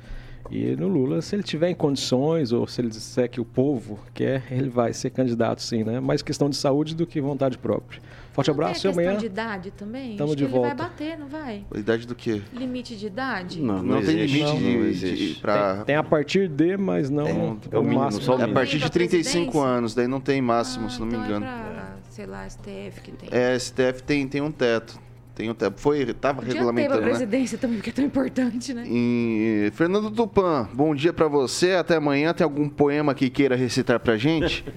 E no Lula, se ele tiver em condições ou se ele disser que o povo quer, ele vai ser candidato sim, né? Mais questão de saúde do que vontade própria. Forte Não tem abraço e a questão amanhã. de idade também? tamo Acho de que ele vai volta. bater, não vai? A idade do quê? Limite de idade? Não, Não, tem existe, limite não, de, não de- pra- Tem, tem a partir de, mas não É, é o o mínimo, máximo. só o É a partir de pra 35 presidência? anos, daí não tem máximo, Ah, se não me então engano. É pra, sei lá, STF que tem. É, STF tem, tem um teto. Tem um teto. Foi, tava Podia ter pra regulamentando, né? presidência também, porque é tão importante, né? E, Fernando Tupan, bom dia pra você. Até amanhã. Tem algum poema que queira recitar pra gente?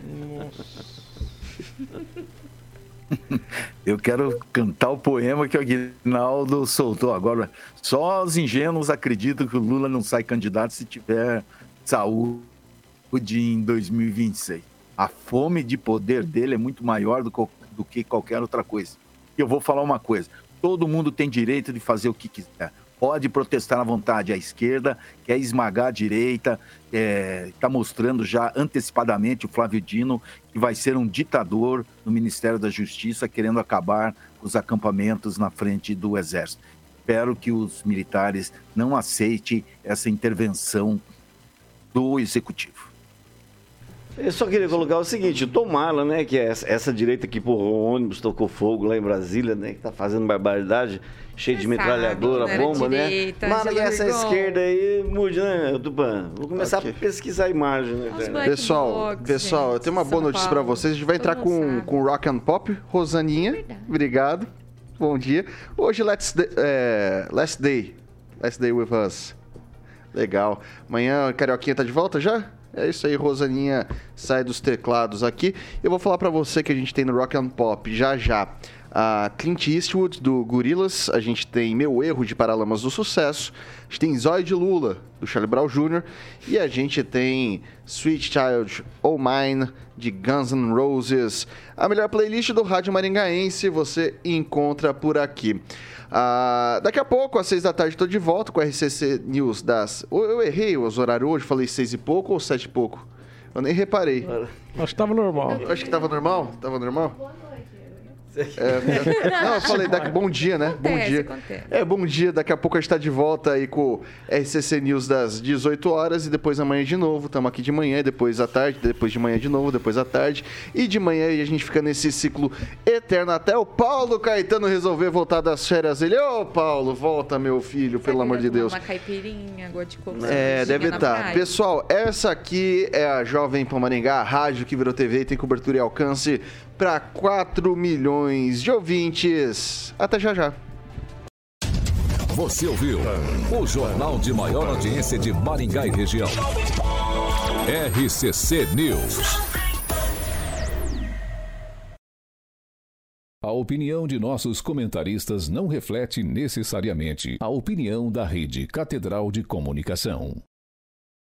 Eu quero cantar o poema que o Aguinaldo soltou agora. Só os ingênuos acreditam que o Lula não sai candidato se tiver saúde em 2026. A fome de poder dele é muito maior do que qualquer outra coisa. E eu vou falar uma coisa: todo mundo tem direito de fazer o que quiser. Pode protestar à vontade. A esquerda quer esmagar a direita, está mostrando já antecipadamente o Flávio Dino que vai ser um ditador no Ministério da Justiça, querendo acabar com os acampamentos na frente do Exército. Espero que os militares não aceitem essa intervenção do Executivo. Eu só queria colocar o seguinte, tomara, né, que essa, essa direita que empurrou o ônibus, tocou fogo lá em Brasília, né, que tá fazendo barbaridade, cheio de metralhadora, sabe era bomba, né? direita, Mara, Angela essa Rigon. esquerda aí mude, né, Tupan? Vou começar Ok. a pesquisar a imagem, né, Pessoal, blocs, pessoal, eu tenho uma boa notícia pra Paulo. vocês. A gente vai entrar Todo com, sabe. com rock and pop. Rosaninha, Verdade. obrigado. Bom dia. Hoje, let's day, é, last day. Last day with us. Legal. Amanhã, Carioquinha tá de volta já? É isso aí, Rosaninha sai dos teclados aqui. Eu vou falar pra você que a gente tem no Rock and Pop já já a Clint Eastwood do Gorillaz, a gente tem Meu Erro de Paralamas do Sucesso, a gente tem Zóio de Lula do Charlie Brown Jr. e a gente tem Sweet Child Oh Mine de Guns N' Roses. A melhor playlist do Rádio Maringaense você encontra por aqui. Ah, daqui a pouco, às seis da tarde, estou de volta com o RCC News das. Eu, errei os horários hoje, falei seis e pouco ou sete e pouco? Eu nem reparei. Acho que estava normal. Acho que tava normal? Tava normal? É, não, eu falei daqui, bom dia, né? bom Acontece, dia. acontece. É, bom dia. Daqui a pouco a gente tá de volta aí com o RCC News das 18 horas e depois amanhã de novo. Estamos aqui de manhã, depois à tarde, depois de manhã de novo, depois à tarde. E de manhã e a gente fica nesse ciclo eterno até o Paulo Caetano resolver voltar das férias. Ele, ô Paulo, volta, meu filho, pelo Será que amor de Deus. Uma caipirinha, água de coco. É, deve estar. praia? Pessoal, essa aqui é a Jovem Pan Maringá, a rádio que virou TV e tem cobertura e alcance para 4 milhões de ouvintes. Até já já. Você ouviu o jornal de maior audiência de Maringá e região. RCC News. A opinião de nossos comentaristas não reflete necessariamente a opinião da Rede Catedral de Comunicação.